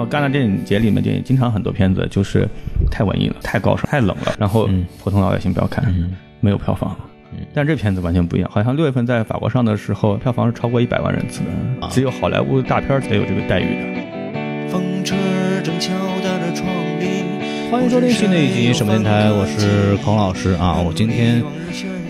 后戛纳电影节里面电影经常很多片子就是太文艺了、太高尚、太冷了，然后普通老百姓不要看，没有票房。但这片子完全不一样，好像六月份在法国上的时候，票房是超过一百万人次的，只有好莱坞大片才有这个待遇的。风车正敲打着窗棂。欢迎收听新的一集什么电台，我是孔老师啊，我今天。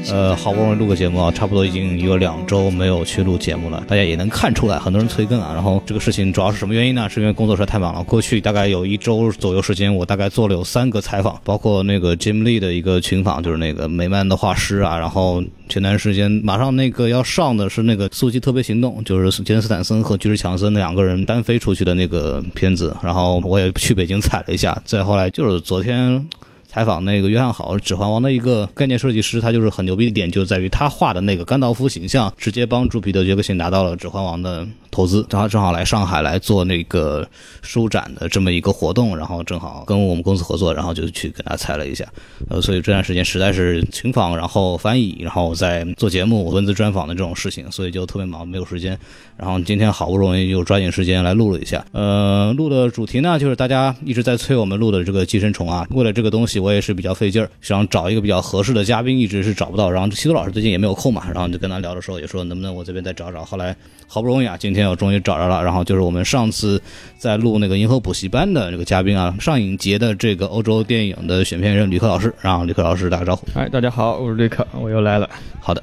呃，好不容易录个节目啊，差不多已经有两周没有去录节目了。大家也能看出来，很多人催更啊。然后这个事情主要是什么原因呢？是因为工作实在太忙了。过去大概有一周左右时间，我大概做了有三个采访，包括那个 Jim Lee 的一个群访，就是那个美漫的画师啊。然后前段时间马上那个要上的是那个《速激特别行动》，就是杰森斯坦森和巨石强森两个人单飞出去的那个片子。然后我也去北京踩了一下。再后来就是昨天。采访那个约翰好，《指环王》的一个概念设计师，他就是很牛逼的点，就在于他画的那个甘道夫形象，直接帮助彼得·杰克逊拿到了《指环王》的。投资，他正好来上海来做那个书展的这么一个活动，然后正好跟我们公司合作，然后就去跟他采了一下，呃，所以这段时间实在是群访，然后翻译，然后在做节目、文字专访的这种事情，所以就特别忙，没有时间。然后今天好不容易又抓紧时间来录了一下，呃，录的主题呢就是大家一直在催我们录的这个寄生虫啊，为了这个东西我也是比较费劲儿，想找一个比较合适的嘉宾，一直是找不到。然后西多老师最近也没有空嘛，然后就跟他聊的时候也说能不能我这边再找找，后来好不容易啊，今天我终于找着了。然后就是我们上次在录那个银河补习班的这个嘉宾啊，上影节的这个欧洲电影的选片人吕克老师，然后吕克老师打个招呼。哎，大家好，我是吕克，我又来了。好的，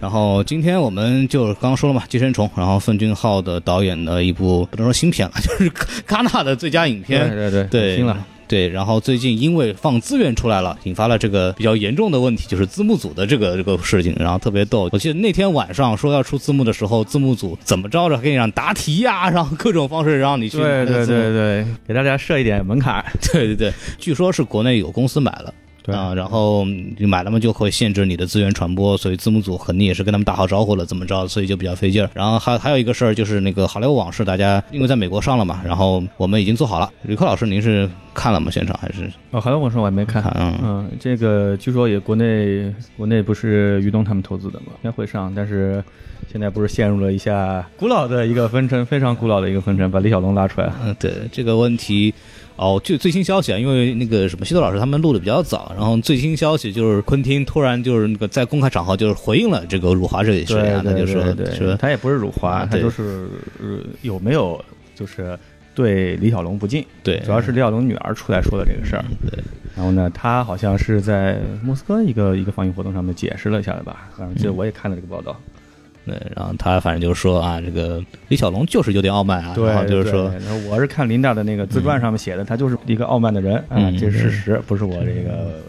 然后今天我们就刚刚说了嘛，《寄生虫》，然后奉俊昊的导演的一部不能说新片了，就是戛纳的最佳影片。对对对，新了。对，然后最近因为放资源出来了，引发了这个比较严重的问题，就是字幕组的这个这个事情，然后特别逗。我记得那天晚上说要出字幕的时候，字幕组怎么着着给你让答题呀，然后各种方式让你去。对对对对，给大家设一点门槛。对对对，据说是国内有公司买了。啊，然后你买了嘛，就会限制你的资源传播，所以字幕组肯定也是跟他们打好招呼了，怎么着，所以就比较费劲儿。然后还还有一个事儿，就是那个《好莱坞往事》，大家因为在美国上了嘛，然后我们已经做好了。吕克老师，您是看了吗？现场还是？哦，《好莱坞往事》我还没看。嗯嗯，这个据说也国内国内不是于东他们投资的嘛，应该会上，但是现在不是陷入了一下古老的一个分成，非常古老的一个分成，把李小龙拉出来。嗯，对这个问题。哦，就最新消息啊，因为那个什么西多老师他们录的比较早，然后最新消息就是昆汀突然就是那个在公开场合就是回应了这个辱华这件事啊，他就说说他也不是辱华，他就是有没有就是对李小龙不敬，对，主要是李小龙女儿出来说的这个事儿，对，然后呢，他好像是在莫斯科一个一个放映活动上面解释了一下的吧，反正记得我也看了这个报道。对，然后他反正就是说啊，这个李小龙就是有点傲慢啊，然后就是说，我是看林达的那个自传上面写的，他就是一个傲慢的人啊，这是事实，不是我这个。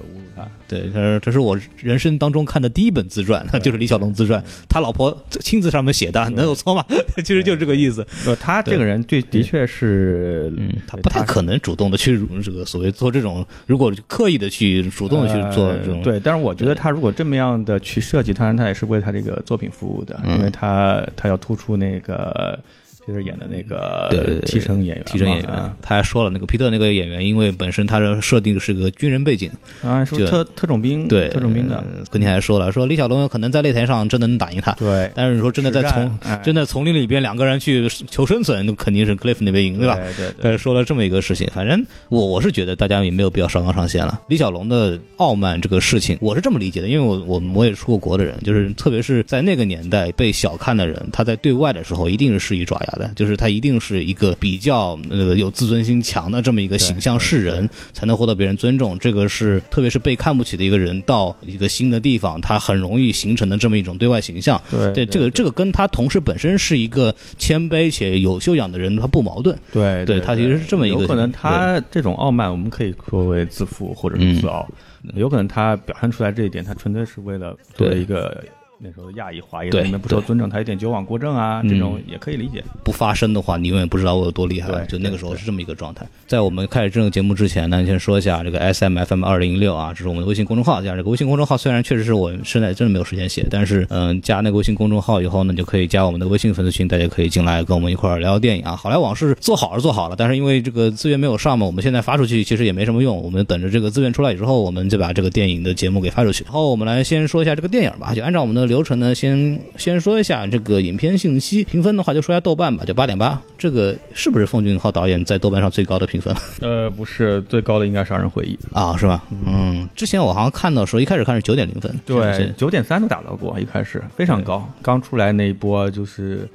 对，他说这是我人生当中看的第一本自传，就是李小龙自传，他老婆亲自上面写的，能有错吗？其实就是这个意思。他这个人对，的确是，他不太可能主动的去这个所谓做这种，如果刻意的去主动的去做这种。对，但是我觉得他如果这么样的去设计，当然他也是为他这个作品服务的，因为他他要突出那个。就是演的那个替身演员，替身演员，他还说了，那个皮特那个演员，因为本身他的设定是个军人背景啊，是特特种兵，对特种兵的。跟你还说了，说李小龙有可能在擂台上真的能打赢他，对。但是你说真的在丛真的丛林里边两个人去求生存，那肯定是 Cliff 那边赢，对吧？对对。说了这么一个事情，反正我我是觉得大家也没有必要上纲上线了。李小龙的傲慢这个事情，我是这么理解的，因为我我我也出过国的人，就是特别是在那个年代被小看的人，他在对外的时候一定是施以爪牙的，就是他一定。是一个比较呃有自尊心强的这么一个形象示人，才能获得别人尊重。这个是特别是被看不起的一个人到一个新的地方，他很容易形成的这么一种对外形象。对，这个这个跟他同事本身是一个谦卑且有修养的人，他不矛盾。对，对他其实是这么一个。有可能他这种傲慢，我们可以说为自负或者是自傲。有可能他表现出来这一点，他纯粹是为了作为一个。那时候亚裔华裔里面不受尊重，他有点矫枉过正啊，这种也可以理解。不发声的话，你永远不知道我有多厉害。就那个时候是这么一个状态。在我们开始这个节目之前呢，先说一下这个 S M F M 二零一六啊，这是我们的微信公众号。这样这个微信公众号虽然确实是我现在真的没有时间写，但是嗯，加那个微信公众号以后呢，就可以加我们的微信粉丝群，大家可以进来跟我们一块聊聊电影啊。好莱坞往事做好是做好了，但是因为这个资源没有上嘛，我们现在发出去其实也没什么用。我们等着这个资源出来之后，我们就把这个电影的节目给发出去。然后我们来先说一下这个电影吧，就按照我们的流程呢，先先说一下这个影片信息，评分的话就说一下豆瓣吧，就八点八。这个是不是奉俊昊导演在豆瓣上最高的评分？呃，不是，最高的应该是《杀人回忆》啊，是吧？嗯，之前我好像看到说一开始看是九点零分，对，九点三都打到过，一开始非常高。刚出来那一波就是，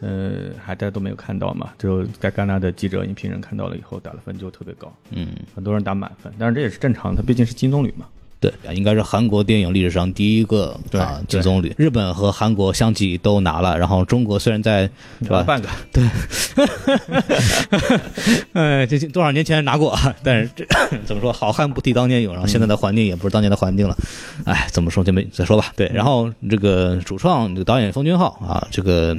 呃，还大家都没有看到嘛，就在戛纳的记者、影评人看到了以后打了分就特别高，嗯，很多人打满分，但是这也是正常，它毕竟是金棕榈嘛。对，应该是韩国电影历史上第一个啊金棕榈。日本和韩国相继都拿了，然后中国虽然在是吧？半个对，哎，这多少年前拿过，但是这 怎么说？好汉不提当年勇，然后现在的环境也不是当年的环境了。哎，怎么说就没再说吧。对，然后这个主创这个导演奉俊昊啊，这个。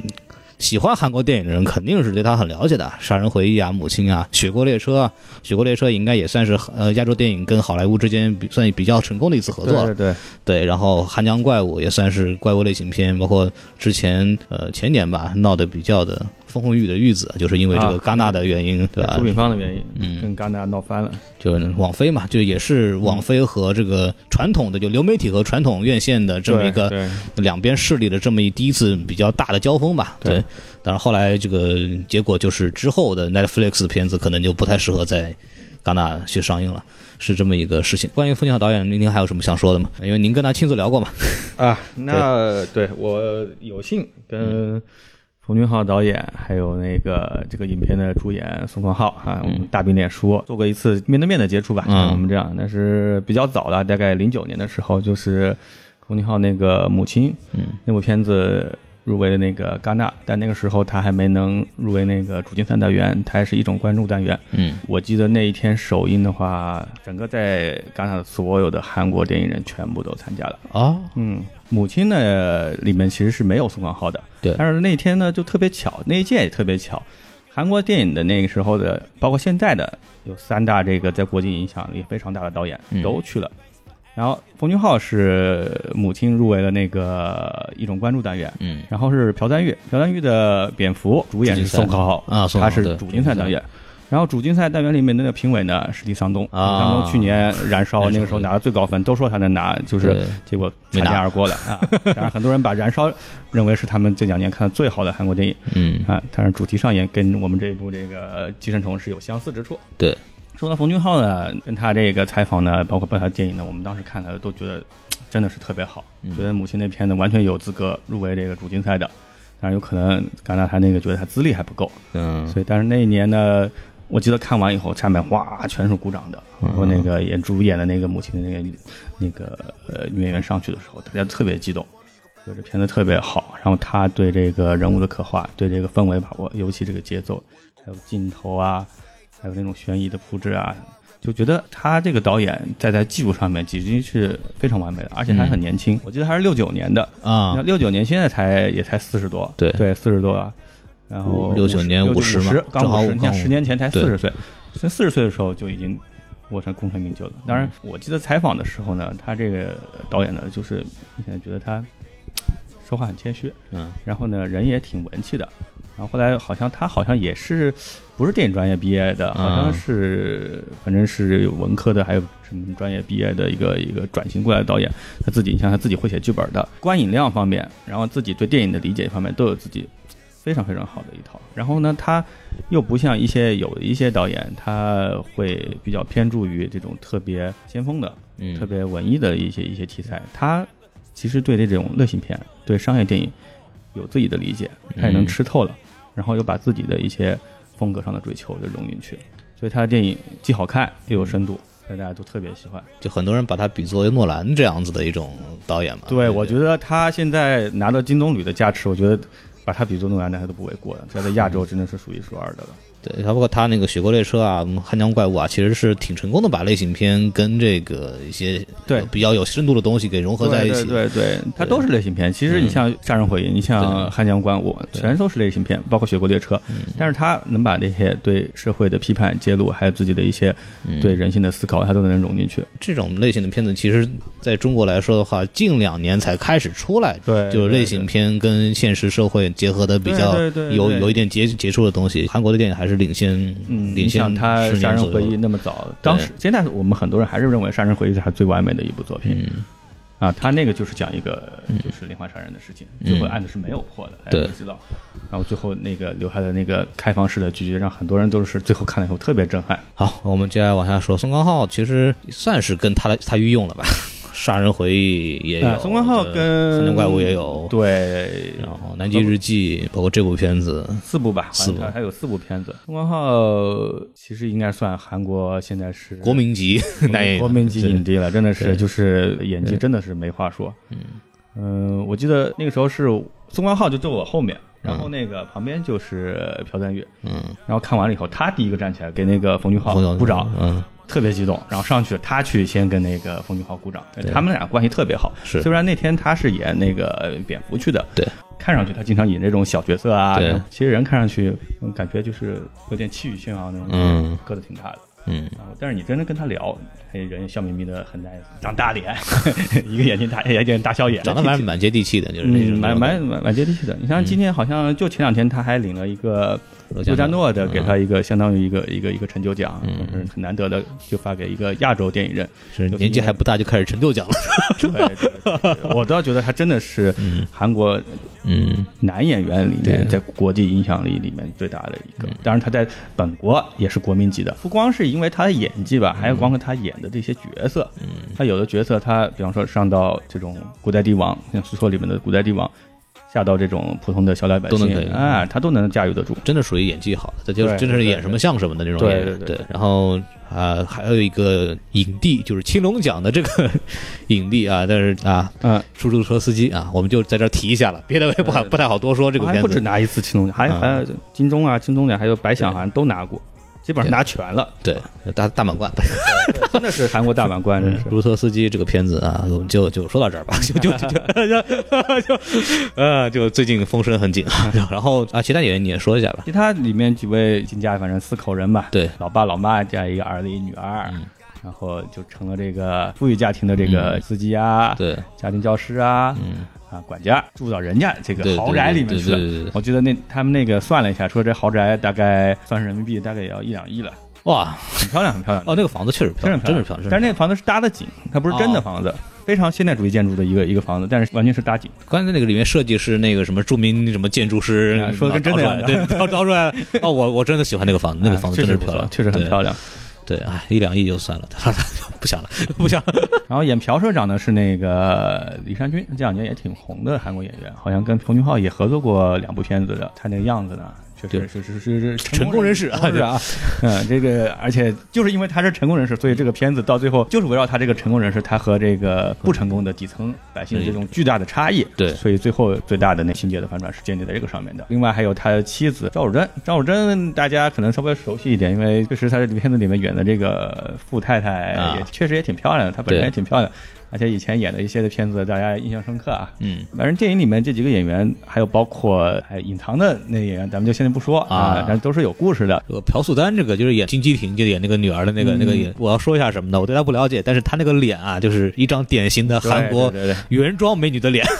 喜欢韩国电影的人肯定是对他很了解的，《杀人回忆》啊，《母亲》啊，《雪国列车》啊，《雪国列车》应该也算是呃亚洲电影跟好莱坞之间比算比较成功的一次合作了。对对对，然后《汉江怪物》也算是怪物类型片，包括之前呃前年吧闹得比较的。风风雨雨的玉子，就是因为这个戛纳的原因，对吧？出品方的原因，嗯，跟戛纳闹翻了。就是网飞嘛，就也是网飞和这个传统的就流媒体和传统院线的这么一个两边势力的这么一第一次比较大的交锋吧。对，但是后来这个结果就是之后的 Netflix 的片子可能就不太适合在戛纳去上映了，是这么一个事情。关于冯小导演，您还有什么想说的吗？因为您跟他亲自聊过嘛。啊，那对我有幸跟。冯俊浩导演，还有那个这个影片的主演宋康昊啊，我们大饼脸书做过一次面对面的接触吧，像我们这样，那是比较早了，大概零九年的时候，就是冯俊浩那个母亲，嗯，那部片子入围了那个戛纳，但那个时候他还没能入围那个主竞赛单元，他还是一种关注单元，嗯，我记得那一天首映的话，整个在戛纳的所有的韩国电影人全部都参加了。啊，嗯。母亲呢，里面其实是没有宋康昊的，对。但是那天呢，就特别巧，那一届也特别巧，韩国电影的那个时候的，包括现在的，有三大这个在国际影响力非常大的导演都去了。然后冯俊浩是母亲入围了那个一种关注单元，嗯。然后是朴赞玉，朴赞玉的蝙蝠主演是宋康昊啊，他是主竞赛单元。然后主竞赛单元里面的那个评委呢是李桑东，李桑东去年燃烧那个时候拿了最高分，都说他能拿，就是结果擦肩而过了啊。当然很多人把燃烧认为是他们这两年看的最好的韩国电影，嗯。啊，但是主题上也跟我们这一部这个寄生虫是有相似之处。对，说到冯俊浩呢，跟他这个采访呢，包括包括电影呢，我们当时看的都觉得真的是特别好，觉得母亲那片子完全有资格入围这个主竞赛的，但是有可能戛纳他那个觉得他资历还不够，嗯，所以但是那一年呢。我记得看完以后，下面哗全是鼓掌的。然后那个演主演的那个母亲的那个那个呃女演员上去的时候，大家特别激动，觉得这片子特别好。然后他对这个人物的刻画，对这个氛围把握，尤其这个节奏，还有镜头啊，还有那种悬疑的铺置啊，就觉得他这个导演在在技术上面已经是非常完美的，而且还很年轻。我记得他是六九年的啊，六九年现在才也才四十多，对对，四十多啊。然后六九年五十嘛，刚好你看十年前才四十岁，在四十岁的时候就已经握成功成名就了。当然，我记得采访的时候呢，他这个导演呢，就是现在觉得他说话很谦虚，嗯，然后呢，人也挺文气的。然后后来好像他好像也是不是电影专业毕业的，好像是反正是文科的，还有什么专业毕业的一个一个转型过来的导演。他自己，你像他自己会写剧本的，观影量方面，然后自己对电影的理解方面都有自己。非常非常好的一套，然后呢，他又不像一些有一些导演，他会比较偏注于这种特别先锋的、嗯，特别文艺的一些一些题材。他其实对这种类型片、对商业电影有自己的理解，他也能吃透了，然后又把自己的一些风格上的追求就融进去，所以他的电影既好看又有深度，所以大家都特别喜欢。就很多人把他比作为诺兰这样子的一种导演嘛。对，我觉得他现在拿到金棕榈的加持，我觉得。把他比作诺兰，那他都不为过的。这在亚洲真的是数一数二的了。对，他包括他那个《雪国列车》啊，《汉江怪物》啊，其实是挺成功的，把类型片跟这个一些对比较有深度的东西给融合在一起。对对，它都是类型片。其实你像《杀人回忆》，你像《汉江怪物》，全都是类型片，包括《雪国列车》。但是他能把那些对社会的批判揭露，还有自己的一些对人性的思考，他都能融进去。这种类型的片子，其实在中国来说的话，近两年才开始出来。对，就是类型片跟现实社会结合的比较有有一点接接触的东西。韩国的电影还是领先。嗯，领先他《杀人回忆》那么早，当时现在我们很多人还是认为《杀人回忆》是他最完美的一部作品。啊，他那个就是讲一个就是连环杀人的事情，最后案子是没有破的，大家对都知道。然后最后那个留下的那个开放式的结局，让很多人都是最后看了以后特别震撼。好，我们接下来往下说。宋康昊其实算是跟他的他御用了吧，《杀人回忆》也有，啊宋康昊对跟神探怪物》也有，对，然后《南极日记》，包括这部片子，四部吧，四部。好像还有四部片子。宋康昊其实应该算韩国现在是国民级男演员，国民级影帝了，真的是就是演技真的是没话说。嗯。我记得那个时候是宋康昊就坐我后面，然后那个旁边就是朴赞玉，嗯，然后看完了以后，他第一个站起来给那个冯俊浩鼓掌，嗯，特别激动，然后上去他去先跟那个冯俊豪鼓掌，他们俩关系特别好。是虽然那天他是演那个蝙蝠去的，对，看上去他经常演这种小角色啊，对其实人看上去嗯感觉就是有点气宇轩昂那种，嗯，个子挺大的。嗯，但是你真的跟他聊，他人笑眯眯的，很 nice，长大脸，一个眼睛大眼睛大笑眼，长得蛮蛮接地气的，就是蛮蛮蛮蛮接地气的。你像今天好像就前两天他还领了一个罗罗加诺的，嗯。给他一个相当于一个一个一个成就奖，嗯，很难得的，就发给一个亚洲电影人。是年纪还不大就开始成就奖了，我倒觉得他真的是韩国嗯，男演员里面在国际影响力里面最大的一个。当然他在本国也是国民级的，不光是因为他的演技吧，还有光看他演的这些角色。嗯，他有的角色他比方说上到这种古代帝王，像《苏说》里面的古代帝王。下到这种普通的小老百都能可以姓，哎，他都能驾驭得住。真的属于演技好的，这就是真的是演什么像什么的那种演员。对对然后啊，还有一个影帝，就是青龙奖的这个 影帝啊，但是啊，嗯，出租车司机啊，我们就在这提一下了，别的我也不好不太好多说这个片子。还不止拿一次青龙奖，还嗯还有金钟啊、金钟奖，还有白想好像都拿过，基本上拿全了，对，大大满贯。真的是韩国大满贯，真是。出租车司机这个片子啊，我们就就说到这儿吧，就就就就就呃，就最近风声很紧啊。然后啊，其他演员你也说一下吧。其他里面几位金家，反正四口人吧，对老爸老妈加一个儿子一女儿，嗯然后就成了这个富裕家庭的这个司机啊，对，家庭教师啊，嗯，啊管家住到人家这个豪宅里面去了。我记得那他们那个算了一下，说这豪宅大概算是人民币大概也要一两亿了，哇，很漂亮，很漂亮。哦，那个房子确实漂亮，真是漂亮。但是那个房子是搭的景，它不是真的房子，非常现代主义建筑的一个一个房子，但是完全是搭景。刚才那个里面设计是那个什么著名什么建筑师啊说的跟真的一样的对，招招出来了。哦，我我真的喜欢那个房子，那个房子确实漂亮，确实很漂亮。对。对，哎，一两亿就算了，不想了，不想了。然后演朴社长的是那个李善均，这两年也挺红的韩国演员，好像跟彭俊浩也合作过两部片子的。他那个样子呢，对是是是是成功人士啊成功人啊，嗯，这个而且就是因为他是成功人士，所以这个片子到最后就是围绕他这个成功人士，他和这个不成功的底层百姓的这种巨大的差异。对所以最后最大的那情节的反转是建立在这个上面的。另外还有他妻子赵汝珍，赵汝珍大家可能稍微熟悉一点，因为确实他这片子里面演的这个富太太也确实也挺漂亮的，她本身也挺漂亮，而且以前演的一些的片子大家印象深刻啊。嗯，反正电影里面这几个演员，还有包括还隐藏的那个演员，咱们就现在不说啊啊，但都是有故事的。这个朴素丹这个就是演金基廷，就演那个女儿的那个、那个演，我要说一下什么呢？我对她不了解，但是她那个脸啊，就是一张典型的韩国对对对原装美女的脸。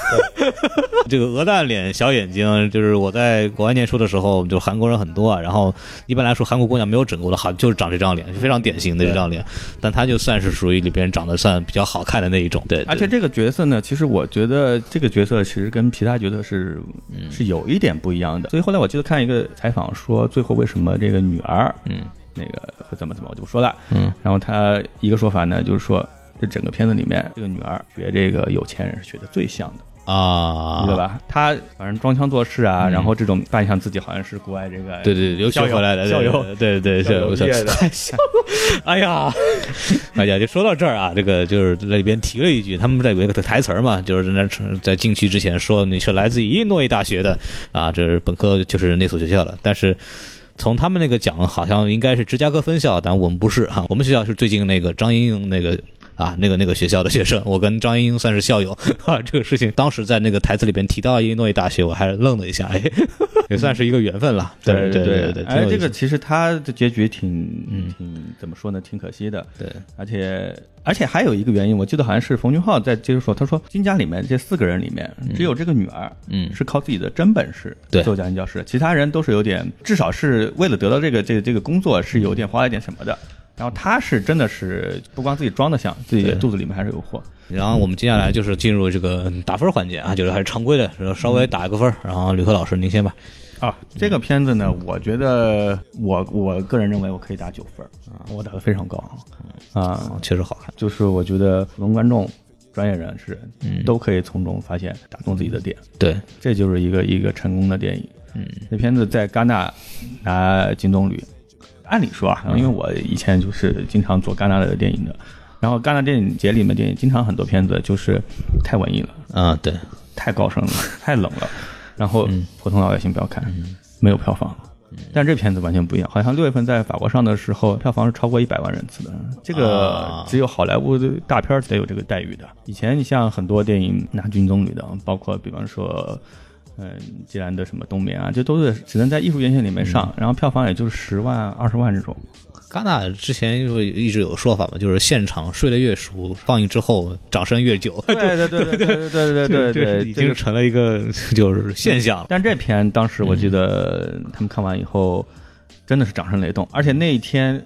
这个鹅蛋脸、小眼睛，就是我在国外念书的时候，就韩国人很多啊。然后一般来说，韩国姑娘没有整过的，好就是长这张脸，非常典型的这张脸。但她就算是属于里边长得算比较好看的那一种。对，对而且这个角色呢，其实我觉得这个角色其实跟其他角色是嗯是有一点不一样的。所以后来我记得看一个采访说，最后为什么这个女儿嗯那个会怎么怎么，我就不说了。嗯然后他一个说法呢，就是说这整个片子里面，这个女儿学这个有钱人是学的最像的。啊，知道？吧？他反正装腔作势啊，然后这种扮相自己好像是国外这个对对，留学校友回来的，校友对对对，校友校毕业的太像了。哎呀，哎呀，就说到这儿啊，这个就是在里边提了一句，他们在有一个台词儿嘛，就是在那在进去之前说你是来自于伊利诺伊大学的啊，这是本科就是那所学校的，但是。从他们那个讲，好像应该是芝加哥分校，但我们不是哈、我们学校是最近那个张莹莹那个啊，那个那个学校的学生，我跟张莹莹算是校友啊。这个事情当时在那个台词里边提到伊利诺伊大学，我还愣了一下，哎，也算是一个缘分了。对对对对，哎，这个其实他的结局挺嗯挺怎么说呢？挺可惜的。对，而且而且还有一个原因，我记得好像是冯俊浩在接着说，他说金家里面这四个人里面，只有这个女儿，嗯是靠自己的真本事对做家庭教师，其他人都是有点，至少是为了得到这个这个这个工作是有点花了点什么的。然后他是真的是不光自己装的像，自己肚子里面还是有货。然后我们接下来就是进入这个打分环节啊，就是还是常规的，稍微打一个分儿。然后吕克老师您先吧。啊，这个片子呢，我觉得我我个人认为我可以打九分啊，我打的非常高啊，确实好看。就是我觉得普通观众、专业人士嗯都可以从中发现打动自己的点。对，这就是一个一个成功的电影。嗯，这片子在戛纳拿金棕榈，按理说啊，因为我以前就是经常做戛纳的电影的，然后戛纳电影节里面电影经常很多片子就是太文艺了啊，对，太高深了，太冷了。然后普通老百姓不要看，没有票房。但这片子完全不一样，好像六月份在法国上的时候，票房是超过一百万人次的。这个只有好莱坞的大片才有这个待遇的。以前你像很多电影拿金棕榈的，包括比方说，嗯，既然的什么冬眠啊，这都是只能在艺术院线里面上，然后票房也就是十万、二十万这种。戛纳之前就一直有说法嘛，就是现场睡得越熟，放映之后掌声越久。对对对对对对对对，已经成了一个就是现象。但这片当时我记得他们看完以后，真的是掌声雷动，而且那一天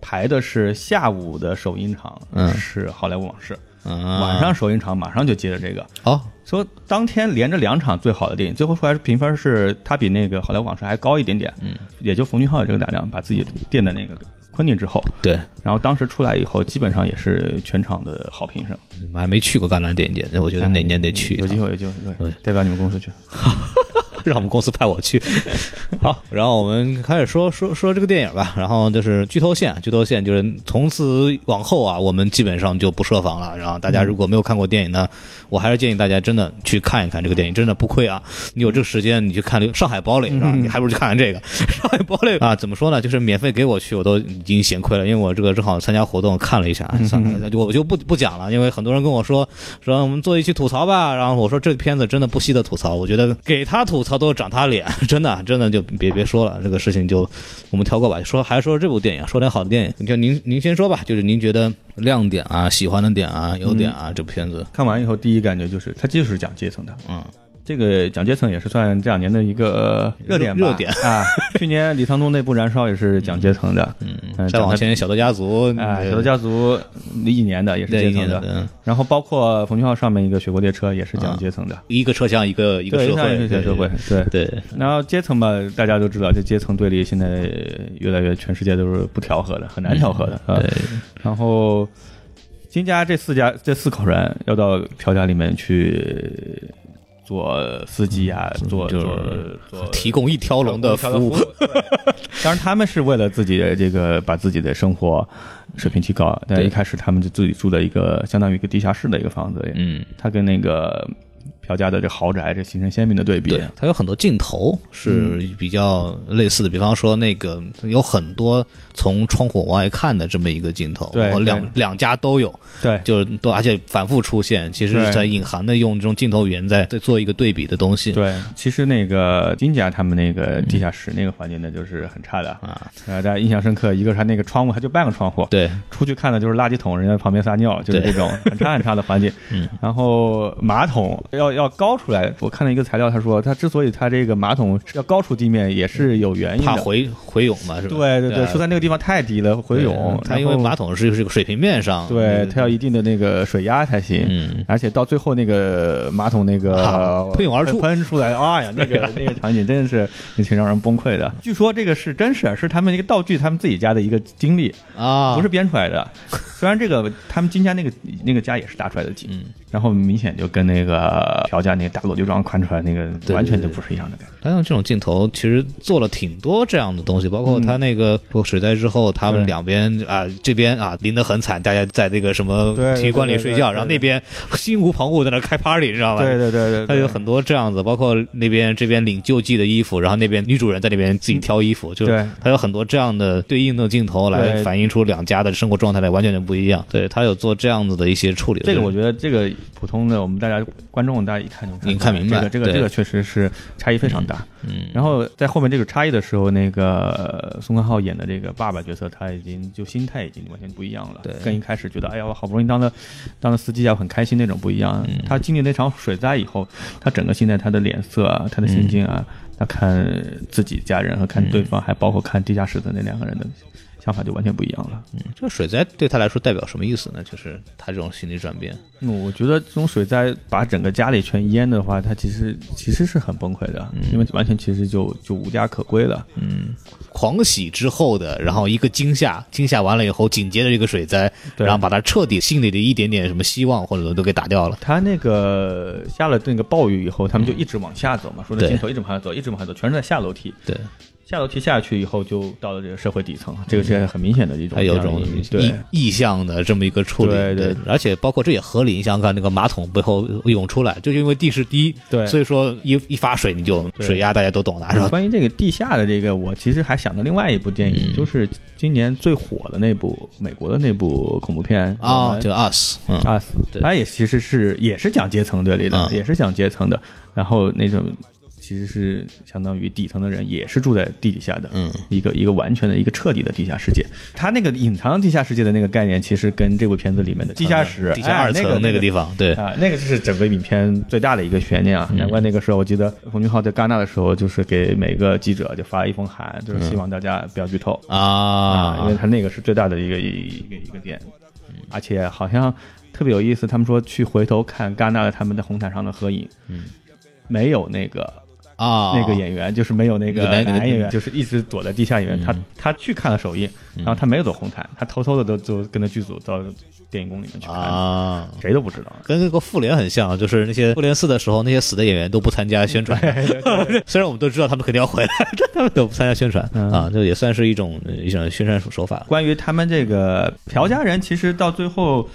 排的是下午的首映场，是《好莱坞往事》，晚上首映场马上就接着这个。哦，说当天连着两场最好的电影，最后出来评分是它比那个《好莱坞往事》还高一点点，嗯，也就冯俊浩有这个胆量把自己垫在那个。昆汀之后，对，然后当时出来以后，基本上也是全场的好评声。我还没去过戛纳电影节，那我觉得哪年得去，有机会有机会，对，代表你们公司去。让我们公司派我去，好，然后我们开始说说说这个电影吧。然后就是剧透线，剧透线就是从此往后啊，我们基本上就不设防了。然后大家如果没有看过电影呢，我还是建议大家真的去看一看这个电影，真的不亏啊！你有这个时间，你去看《上海堡垒》是吧？你还不如去看看这个《上海堡垒》啊。怎么说呢？就是免费给我去，我都已经嫌亏了，因为我这个正好参加活动看了一下，算了，我就不不讲了。因为很多人跟我说说我们做一期吐槽吧，然后我说这片子真的不惜的吐槽，我觉得给他吐槽。都长他脸，真的，真的就别别说了，这个事情就我们跳过吧。说还是说这部电影，说点好的电影，就您您先说吧，就是您觉得亮点啊、喜欢的点啊、优点啊，这部片子看完以后第一感觉就是，它就是讲阶层的，嗯。这个讲阶层也是算这两年的一个 热点吧？热点啊！去年李沧东内部燃烧也是讲阶层的，嗯，再往前小德家族啊，小德家族一年的也是阶层的，然后包括冯俊浩上面一个雪国列车也是讲阶层的，一个车厢一个一个社会，一个社会，对对。然后阶层吧，大家都知道，这阶层对立现在越来越，全世界都是不调和的，很难调和的啊。然后金家这四家这四口人要到朴家里面去。做司机啊，做就是 提供一条龙的服务。当然，他们是为了自己的这个把自己的生活水平提高。但一开始他们就自己住在一个相当于一个地下室的一个房子里。嗯，他跟那个。朴家的这豪宅，这形成鲜明的对比。对，它有很多镜头是比较类似的，比方说那个有很多从窗户往外看的这么一个镜头，对，两两家都有，对，就是都而且反复出现，其实是在隐含的用这种镜头语言在在做一个对比的东西。对，其实那个金家他们那个地下室那个环境呢，就是很差的啊，大家印象深刻。一个是他那个窗户，他就半个窗户，对，出去看的就是垃圾桶，人家旁边撒尿，就是这种很差很差的环境。嗯，然后马桶要。要高出来，我看了一个材料，他说他之所以他这个马桶要高出地面，也是有原因的，怕回回涌嘛，是吧？对对对，说他那个地方太低了，回涌。他因为马桶是是个水平面上，对，它要一定的那个水压才行。嗯，而且到最后那个马桶那个喷涌而出，喷出来，哎呀，那个 那个场景真的是挺让人崩溃的。据说这个是真事，是他们一个道具，他们自己家的一个经历啊，不是编出来的。虽然这个他们金家那个那个家也是搭出来的景，然后明显就跟那个朴家那个。大裸就装宽出来那个完全就不是一样的感觉。他用这种镜头其实做了挺多这样的东西，包括他那个过水灾之后，他们两边啊这边啊淋得很惨，大家在那个什么体育馆里睡觉，然后那边心无旁骛在那开 party，你知道吧？对对对对。他有很多这样子，包括那边这边领救济的衣服，然后那边女主人在那边自己挑衣服，就他有很多这样的对应的镜头来反映出两家的生活状态来完全就不一样。对他有做这样子的一些处理。这个我觉得这个普通的我们大家观众大家一看就。您看明白，这个这个这个确实是差异非常大。嗯，然后在后面这个差异的时候，那个宋康昊演的这个爸爸角色，他已经就心态已经完全不一样了。对，跟一开始觉得哎呀，我好不容易当了当了司机啊，很开心那种不一样。他经历那场水灾以后，他整个现在他的脸色啊，他的心境啊，他看自己家人和看对方，还包括看地下室的那两个人的想法就完全不一样了。嗯，这个水灾对他来说代表什么意思呢？就是他这种心理转变。嗯，我觉得这种水灾把整个家里全淹的话，他其实其实是很崩溃的，嗯因为完全其实就就无家可归了。嗯，狂喜之后的，然后一个惊吓，惊吓完了以后，紧接着一个水灾，对然后把他彻底心里的一点点什么希望或者都给打掉了。他那个下了那个暴雨以后，他们就一直往下走嘛，说的对尽头一直往下走，一直往下走，全是在下楼梯。对，下楼梯下去以后，就到了这个社会底层，这个是很明显的一种还有一种意意向的这么一个处理，对对。而且包括这也合理。你想想看，那个马桶背后涌出来，就是因为地势低，对。所以说一一发水你就水压，大家都懂的，是吧？关于这个地下的这个，我其实还想到另外一部电嗯。影，就是今年最火的那部美国的那部恐怖片啊，就 us，嗯，，Us，，对。它也其实是也是讲阶层对立的，嗯。也是讲阶层的。然后那种其实是相当于底层的人也是住在地底下的，嗯，一个一个完全的一个彻底的地下世界。它那个隐藏地下世界的那个概念，其实跟这部片子里面的地下室、地下二层哎那那个地方，对，啊，那个就是整个影片最大的一个悬念嗯啊！难怪那个时候，我记得冯俊浩在戛纳的时候，就是给每个记者就发了一封函，就是希望大家不要剧透啊因为他那个是最大的一个一个一个点，而且好像特别有意思，他们说去回头看戛纳的他们在红毯上的合影，嗯，没有那个啊，那个演员，就是没有那个男男演员，就是一直躲在地下演员。他他去看了首映，然后他没有走红毯，他偷偷的都就跟着剧组到电影宫里面去看，啊。谁都不知道。跟那个复联很像，就是那些复联四的时候，那些死的演员都不参加宣传。虽然我们都知道他们肯定要回来，他们都不参加宣传、嗯啊，这也算是一种一种宣传手法。关于他们这个朴家人，其实到最后，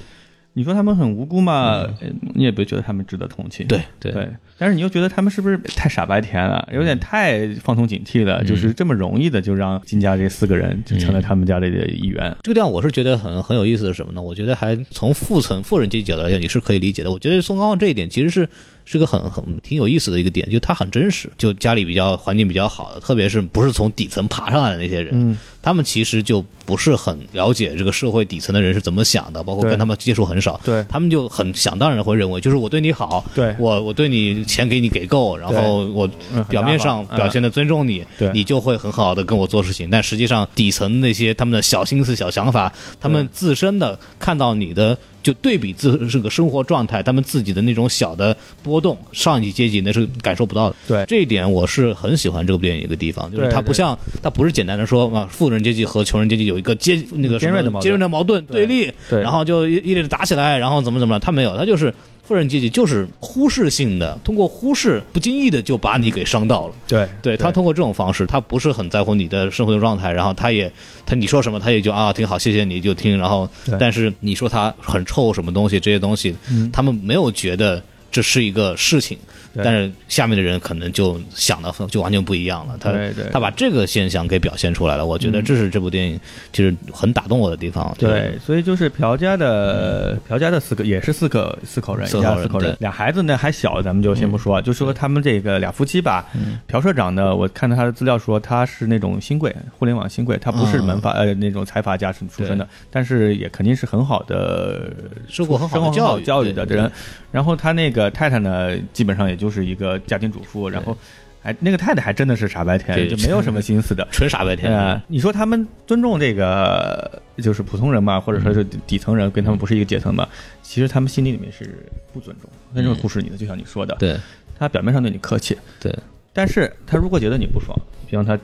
你说他们很无辜嘛？呃你也不觉得他们值得同情。对对对，但是你又觉得他们是不是太傻白甜了，有点太放松警惕了？就是这么容易的就让金家这四个人就成了他们家里的一员。这个地方我是觉得很很有意思的是什么呢？我觉得还从富层富人阶级角度来讲，你是可以理解的。我觉得宋高旺这一点其实是是个很很挺有意思的一个点，就他很真实，就家里比较环境比较好的，特别是不是从底层爬上来的那些人，嗯，他们其实就不是很了解这个社会底层的人是怎么想的，包括跟他们接触很少，对他们就很想当然会认为，就是我对你好，对我我对你钱给你给够，然后我嗯表面上表现的尊重你，对你就会很好的跟我做事情，但实际上底层那些他们的小心思、小想法，他们自身的看到你的。就对比自这个生活状态，他们自己的那种小的波动，上一级阶级那是感受不到的。对。这一点我是很喜欢这部电影一个地方，就是它不像它不是简单的说啊，富人阶级和穷人阶级有一个阶那个尖锐的矛盾。对立，对然后就一一直打起来，然后怎么怎么样，他没有，他就是富人阶级就是忽视性的，通过忽视不经意的就把你给伤到了。对对他通过这种方式，他不是很在乎你的生活的状态，然后他也他你说什么他也就啊挺好，谢谢你就听，然后但是你说他很臭什么东西这些东西，他们没有觉得这是一个事情，对但是下面的人可能就想的就完全不一样了，他对对。他把这个现象给表现出来了，我觉得这是这部电影其实很打动我的地方。对，所以就是朴家的朴家的四个也是四个四口人，一四口人家四口人，俩孩子呢还小，咱们就先不说，就说他们这个俩夫妻吧。朴社长呢，我看到他的资料说他是那种新贵，互联网新贵，他不是门阀呃那种财阀家出出身的，但是也肯定是很好的受过很好的教育教育的人。然后他那个太太呢，基本上也就是一个家庭主妇，然后。哎，那个太太还真的是傻白甜，对就没有什么心思的。纯傻白甜。呃，你说他们尊重这个就是普通人嘛，或者说是底层人，跟他们不是一个阶层嘛？其实他们心里里面是不尊重，真正忽视你的，就像你说的，对他表面上对你客气，对但是他如果觉得你不爽，比方他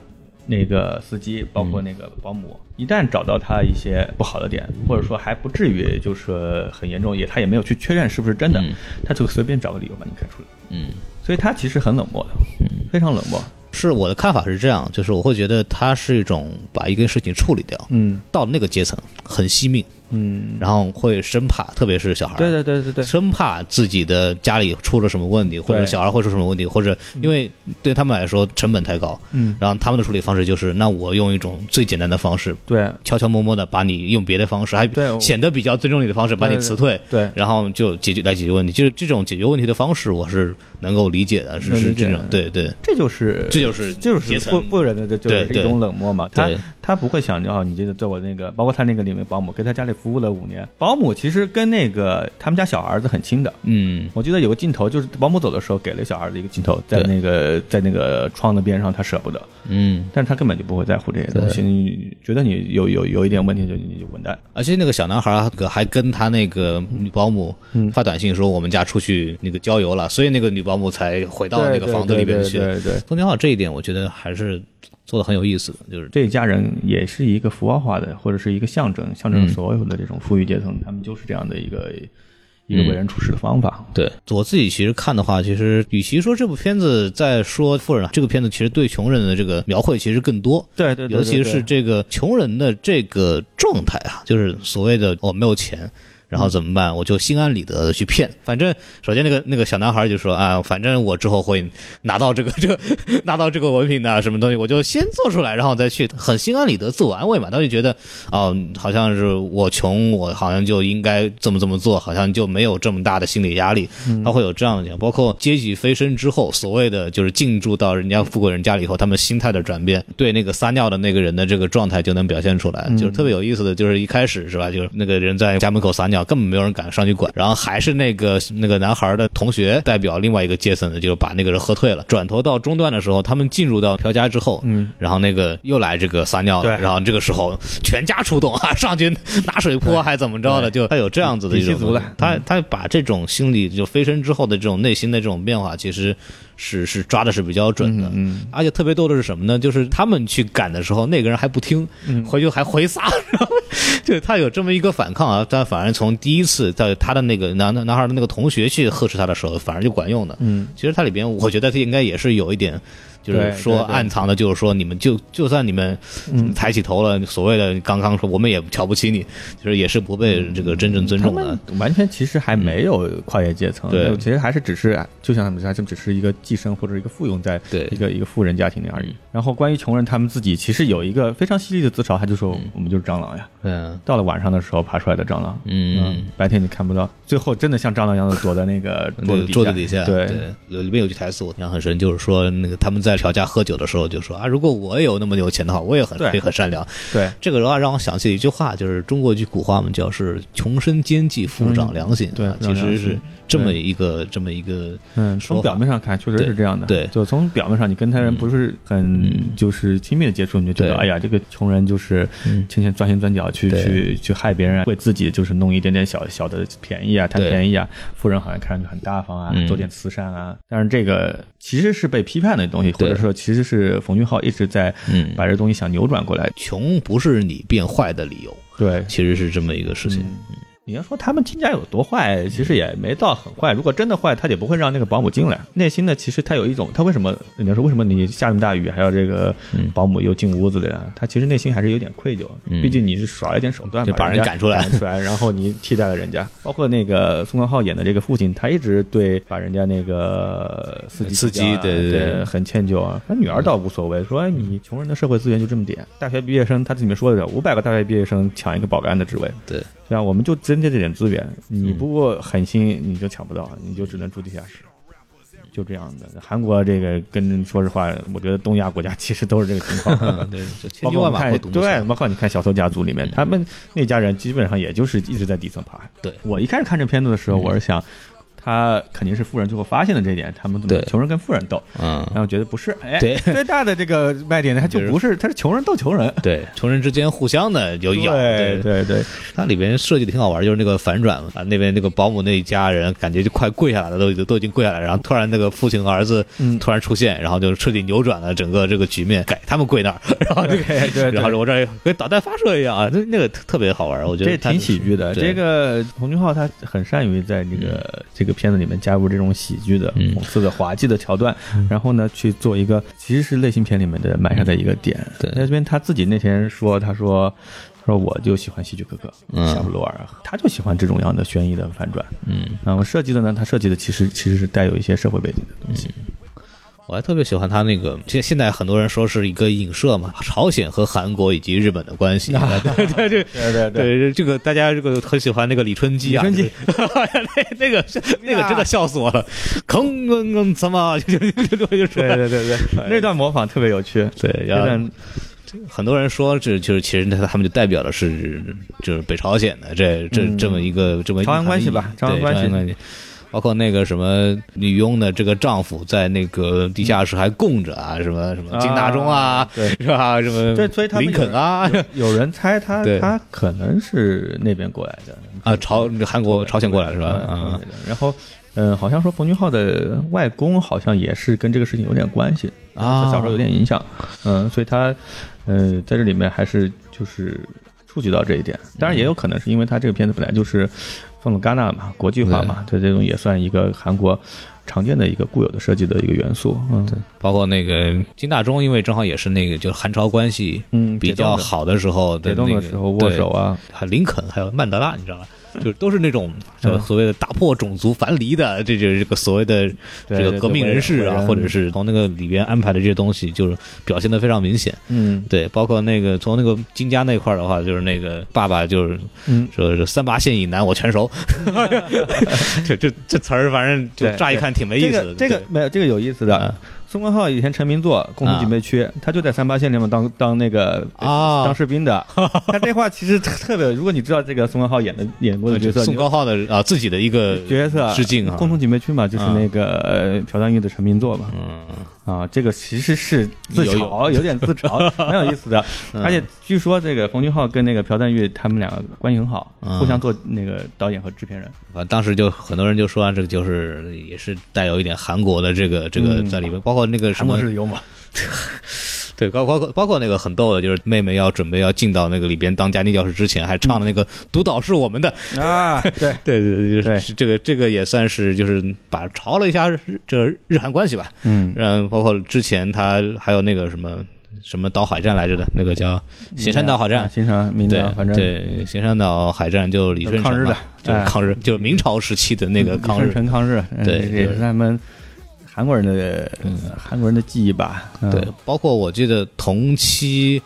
那个司机，包括那个保姆，一旦找到他一些不好的点，或者说还不至于就是很严重，也他也没有去确认是不是真的，嗯他就随便找个理由把你开除了。嗯。所以他其实很冷漠的，嗯非常冷漠。是我的看法是这样，就是我会觉得他是一种把一个事情处理掉，嗯到那个阶层很惜命，嗯，然后会生怕，特别是小孩，对对对对对，生怕自己的家里出了什么问题，或者小孩会出什么问题，或者因为对他们来说成本太高，嗯，然后他们的处理方式就是，那我用一种最简单的方式，对。悄悄摸摸的把你用别的方式，还对显得比较尊重你的方式把你辞退，对然后就解决来解决问题，就是这种解决问题的方式，我是能够理解的，是是这种，对对，这就是这就是就是阶层富富人的这就是对对一种冷漠嘛。他他他不会想着哦，你这个在我那个，包括他那个里面保姆给他家里服务了五年，保姆其实跟那个他们家小儿子很亲的。嗯我记得有个镜头，就是保姆走的时候给了小儿子一个镜头，在那个在那个窗的边上，他舍不得，嗯，但是他根本就不会在乎这些东西。你觉得你有有有一点问题，就你就滚蛋。而且那个小男孩还跟他那个女保姆发短信说我们家出去那个郊游了，所以那个女保姆才回到那个房子里边去。对对对，东挺好，这一点我觉得还是做的很有意思的，就是这一家人也是一个符号化的，或者是一个象征，象征所有的这种富裕阶层，他们就是这样的一个一个为人处事的方法。对我自己其实看的话，其实与其说这部片子在说富人，这个片子其实对穷人的这个描绘其实更多。对对，尤其是这个穷人的这个状态啊，就是所谓的我没有钱。然后怎么办？我就心安理得的去骗。反正首先那个那个小男孩就说啊，反正我之后会拿到这个这个 拿到这个文凭的什么东西，我就先做出来，然后再去，很心安理得，自我安慰嘛。他就觉得哦，好像是我穷，我好像就应该这么这么做，好像就没有这么大的心理压力。他会有这样讲，包括阶级飞升之后，所谓的就是进驻到人家富贵人家里以后，他们心态的转变，对那个撒尿的那个人的这个状态就能表现出来，就是特别有意思的，就是一开始是吧，就是那个人在家门口撒尿。根本没有人敢上去管，然后还是那个那个男孩的同学代表另外一个杰森的，就把那个人喝退了。转头到中段的时候，他们进入到朴家之后，嗯，然后那个又来这个撒尿了，然后这个时候全家出动啊，上去拿水泼还怎么着的，就他有这样子的一种，他他把这种心理就飞升之后的这种内心的这种变化，其实。是是抓的是比较准的，嗯，而且特别逗的是什么呢？就是他们去赶的时候，那个人还不听，回去还回撒，就他有这么一个反抗啊。但反而从第一次在他的那个男男孩的那个同学去呵斥他的时候，反而就管用的。嗯，其实它里边我觉得他应该也是有一点。就是说暗藏的，就是说你们就就算你们抬起头了，所谓的刚刚说我们也瞧不起你，就是也是不被这个真正尊重的。完全其实还没有跨越阶层，对，其实还是只是就像他们，说，就只是一个寄生或者一个附庸在一个一个富人家庭里而已。然后关于穷人，他们自己其实有一个非常犀利的自嘲，他就说我们就是蟑螂呀。嗯，到了晚上的时候爬出来的蟑螂，嗯，白天你看不到，最后真的像蟑螂一样的躲在那个桌子底下。对，里面有句台词我印象很深，就是说那个他们在朴家喝酒的时候。就说啊，如果我有那么有钱的话，我也很可以很善良。对这个的话，让我想起一句话，就是中国一句古话嘛，叫是“穷身奸计，富长良心”。对，其实是这么一个这么一个。嗯，从表面上看，确实是这样的。对，就从表面上，你跟他人不是很就是亲密的接触，你就觉得，哎呀，这个穷人就是天天钻心钻脚去去去害别人，为自己就是弄一点点小小的便宜啊，贪便宜啊。富人好像看上去很大方啊，做点慈善啊。但是这个其实是被批判的东西，或者说其实是。冯俊浩一直在把这东西想扭转过来，穷不是你变坏的理由，对，其实是这么一个事情。你要说他们亲家有多坏，其实也没到很坏。如果真的坏，他也不会让那个保姆进来。内心呢，其实他有一种，他为什么？你要说为什么你下这么大雨还要这个保姆又进屋子的呀？他其实内心还是有点愧疚，毕竟你是耍了一点手段，把人赶出来，出来，然后你替代了人家。包括那个宋康昊演的这个父亲，他一直对把人家那个司机司机对对很歉疚啊。他女儿倒无所谓，说你穷人的社会资源就这么点，大学毕业生他这里面说的五百个大学毕业生抢一个保安的职位，对。对啊，我们就针对这点资源，你不狠心，你就抢不到，你就只能住地下室，就这样的。韩国这个跟说实话，我觉得东亚国家其实都是这个情况。对，包括看对，包括你看《小偷家族》里面，他们那家人基本上也就是一直在底层爬。对我一开始看这片子的时候，我是想。他肯定是富人，最后发现的这一点，他们怎么穷人跟富人斗？嗯，然后觉得不是，哎，对，最大的这个卖点呢，他就不是，他是穷人斗穷人，对，穷人之间互相的有咬，对对。对，它里边设计的挺好玩，就是那个反转啊，那边那个保姆那一家人感觉就快跪下来了，都都已经跪下来，然后突然那个父亲和儿子突然出现，然后就彻底扭转了整个这个局面，改他们跪那儿，然后对对，然后我这跟导弹发射一样啊，那那个特别好玩，我觉得这挺喜剧的。这个洪俊浩他很善于在这个这个片子里面加入。这种喜剧的、讽刺的、滑稽的桥段，然后呢，去做一个其实是类型片里面的埋下的一个点。对，在这边他自己那天说，他说，他说我就喜欢喜剧哥哥夏普罗尔，他就喜欢这种样的悬疑的反转。嗯，那么设计的呢，他设计的其实其实是带有一些社会背景的东西。我还特别喜欢他那个，现现在很多人说是一个影射嘛，朝鲜和韩国以及日本的关系。对对对对对，这个大家这个很喜欢那个李春基啊，李春基，那 那个那个真的笑死我了，吭吭吭，怎么 就就就就对对对对，那段模仿特别有趣。对，那段。很多人说这就是其实他他们就代表的是就是北朝鲜的这这嗯。这么一个这么朝鲜关系吧朝鲜关系。朝鲜关系。包括那个什么女佣的这个丈夫在那个地下室还供着啊，什么什么金大中啊，对 是吧？什么对，所以他林肯啊有有人猜他 他可能是那边过来的啊，朝韩国朝鲜过来是吧？嗯啊，然后。嗯，好像说冯俊浩的外公好像也是跟这个事情有点关系啊小时候有点影响，嗯，所以他，呃，在这里面还是就是触及到这一点。当然也有可能是因为他这个片子本来就是放到戛纳嘛，国际化嘛，它这种也算一个韩国常见的一个固有的设计的一个元素，嗯，对，包括那个金大中，因为正好也是那个就是韩朝关系嗯，比较好的时候的解冻那个的时候握手啊，对还有林肯还有曼德拉，你知道吧？就都是那种就所谓的打破种族藩篱的，这就是这个所谓的这个革命人士啊，或者是从那个里边安排的这些东西，就是表现的非常明显。嗯对，包括那个从那个金家那块儿的话，就是那个爸爸就是嗯，说是三八线以南我全熟，这这这词儿反正就乍一看挺没意思的。这个这个没有这个有意思的啊。宋康昊以前成名作《共同警备区》，他就在三八线里面当当那个啊。当士兵的。他这话其实特特别，如果你知道这个宋康昊演的演过的角色，宋康昊的啊自己的一个角色致敬啊，共同警备区嘛，就是啊。那个呃朴赞玉的成名作嘛。嗯啊，这个其实是自有嘲，有点自嘲，蛮有意思的。嗯。而且据说这个冯俊浩跟那个朴赞玉他们两个关系很好，嗯。互相做那个导演和制片人。反正当时就很多人就说啊这个就是也是带有一点韩国的这个这个嗯。在里面，包括那个什么幽默，对，包包括包括那个很逗的，就是妹妹要准备要进到那个里边当家庭教师之前，还唱了那个独岛是我们的，啊，对，对对对，是这个这个也算是就是把嘲了一下日这日韩关系吧，嗯，然后包括之前他还有那个什么什么岛海战来着的那个叫咸山岛海战，咸山民对调，反正对咸山岛海战就李舜臣抗日的哎就是抗日，就是明朝时期的那个抗日抗日，嗯对也就是是他们韩国人的韩国人的记忆吧。嗯对，，包括我记得同期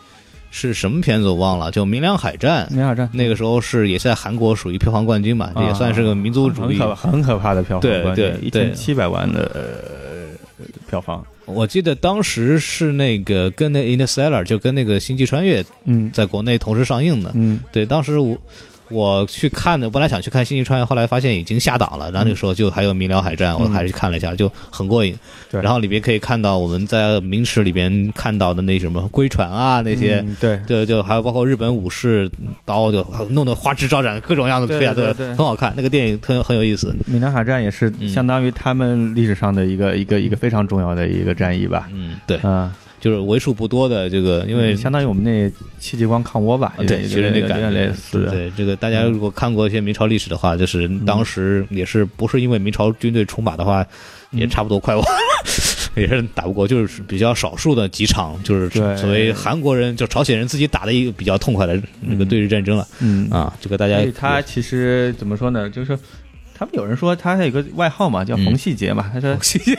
是什么片子我忘了，就《明良海战》。明海战那个时候是也是在韩国属于票房冠军嘛，啊也算是个民族主义。很可很可怕的票房对冠对对一千七百万的呃票房。我记得当时是那个跟那《Interstellar》就跟那个《星际穿越》嗯在国内同时上映的。嗯对，当时我我去看的，本来想去看《星际穿越》，后来发现已经下档了，然后那个时候就还有《明辽海战》，我还是去看了一下，就很过瘾。嗯对然后里边可以看到我们在明史里边看到的那什么龟船啊那些。嗯对就就还有包括日本武士刀，就弄得花枝招展，各种样子对啊，对对很好看。那个电影很很有意思。闽南海战也是嗯相当于他们历史上的一个一个一个非常重要的一个战役吧。嗯，对，啊，就是为数不多的这个，因为相当于我们那戚继光抗倭吧，啊对，有其实那感觉类似。对这个，大家如果看过一些明朝历史的话，就是当时也是不是因为明朝军队出马的话，也差不多快完，也是打不过，就是比较少数的几场，就是对所谓韩国人就朝鲜人自己打的一个比较痛快的那个对日战争了嗯，啊，这个大家他其实怎么说呢？就是说他们有人说他还有个外号嘛，叫冯细节嘛。他说细节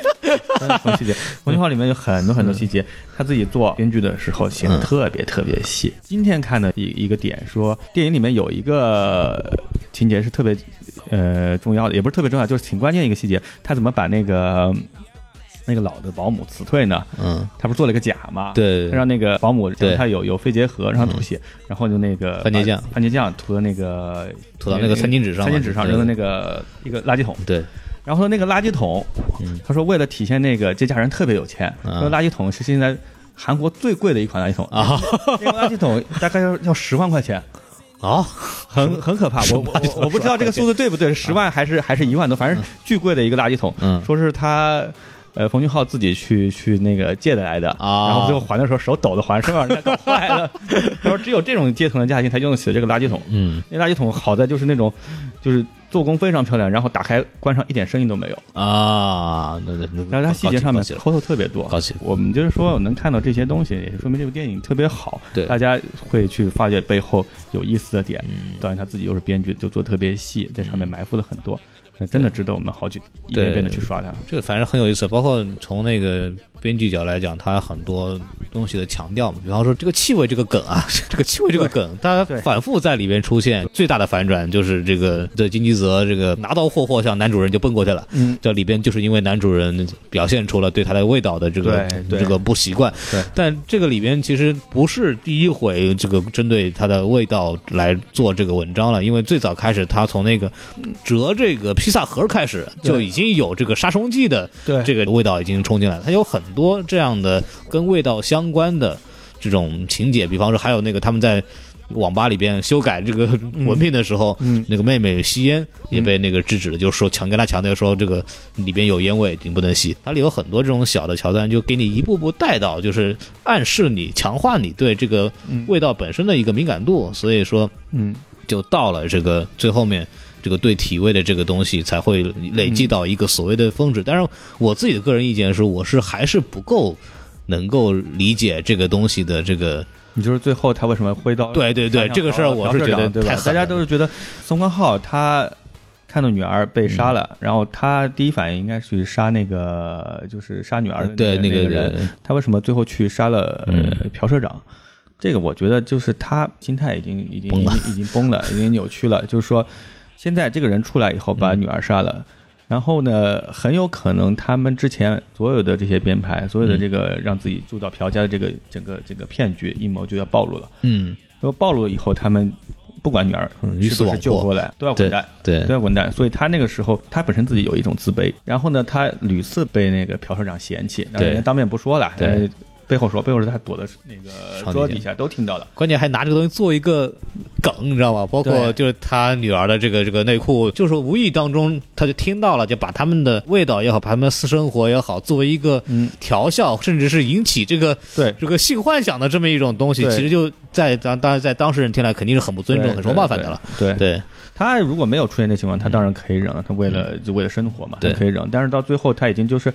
嗯冯细节，冯细号里面有很多很多细节，他自己做编剧的时候写特别特别细。今天看的一一个点说，电影里面有一个情节是特别呃重要的，也不是特别重要，就是挺关键的一个细节，他怎么把那个。那个老的保姆辞退呢？嗯，他不是做了个假嘛？对。他让那个保姆对他有有肺结核，让他吐血，然后就那个番茄酱。番茄酱涂到那个涂到那个餐巾纸上餐巾纸上扔到那个一个垃圾桶。对，然后那个垃圾桶，嗯。他说为了体现那个这家人特别有钱，那个垃圾桶是现在韩国最贵的一款垃圾桶。啊，那个垃圾桶大概要 要十万块钱。啊，很很可怕，我我我我不知道这个数字对不对，十万还是还是一万多，反正巨贵的一个垃圾桶。嗯。说是他呃冯俊浩自己去去那个借的来的啊然后最后还的时候手抖的还，生怕人家搞坏了。他说只有这种阶层的家庭才用得起这个垃圾桶。嗯那垃圾桶好在就是那种就是做工非常漂亮，然后打开关上一点声音都没有。啊，那那那，但是它细节上面抠头特别多，我们就是说能看到这些东西，也是说明这部电影特别好，对大家会去发掘背后有意思的点。嗯导演他自己又是编剧，就做得特别细，在上面埋伏了很多，那真的值得我们好几一遍遍的去刷它。这个反正很有意思，包括从那个编剧角来讲，它很多东西的强调嘛，比方说这个气味这个梗啊，这个气味这个梗，它反复在里边出现。最大的反转就是这个的金基泽这个拿刀霍霍向男主人就奔过去了。嗯，这里边就是因为男主人表现出了对他的味道的这个这个不习惯。对，但这个里边其实不是第一回这个针对他的味道来做这个文章了，因为最早开始他从那个折这个披萨盒开始就已经有这个杀虫剂的这个味道已经冲进来了。他有很多这样的跟味道相关的这种情节，比方说还有那个他们在。网吧里边修改这个 文凭的时候，那个妹妹吸烟也被那个制止了，就是说强跟他强调说这个里边有烟味，你不能吸。它里有很多这种小的桥段，就给你一步步带到，就是暗示你、强化你对这个味道本身的一个敏感度。所以说，嗯，就到了这个最后面，这个对体位的这个东西才会累积到一个所谓的峰值。但是我自己的个人意见是，我是还是不够能够理解这个东西的这个。你就是最后他为什么挥刀？对对对，这个事儿我是觉得太大家都是觉得宋康昊他看到女儿被杀了，然后他第一反应应该去杀那个就是杀女儿的对那个人。他为什么最后去杀了朴社长？这个我觉得就是他心态已经已经已经已经崩了，已经扭曲了。就是说，现在这个人出来以后把女儿杀了。然后呢，很有可能他们之前所有的这些编排，所有的这个让自己住到朴家的这个整个这个骗局阴谋就要暴露了。嗯，暴露了以后，他们不管女儿是不是救过来，都要滚蛋，对，都要滚蛋。所以他那个时候，他本身自己有一种自卑。然后呢，他屡次被那个朴社长嫌弃，人家当面不说了。对。背后说，背后是他躲在那个桌底下都听到了，关键还拿这个东西做一个梗，你知道吗？包括就是他女儿的这个这个内裤，就是无意当中他就听到了，就把他们的味道也好，把他们的私生活也好，作为一个调笑，甚至是引起这个对。这个性幻想的这么一种东西，其实就在当当然在当事人听来肯定是很不尊重、很说冒犯的了。对对，他如果没有出现这情况，他当然可以忍了，他为了就为了生活嘛，他可以忍。但是到最后他已经就是。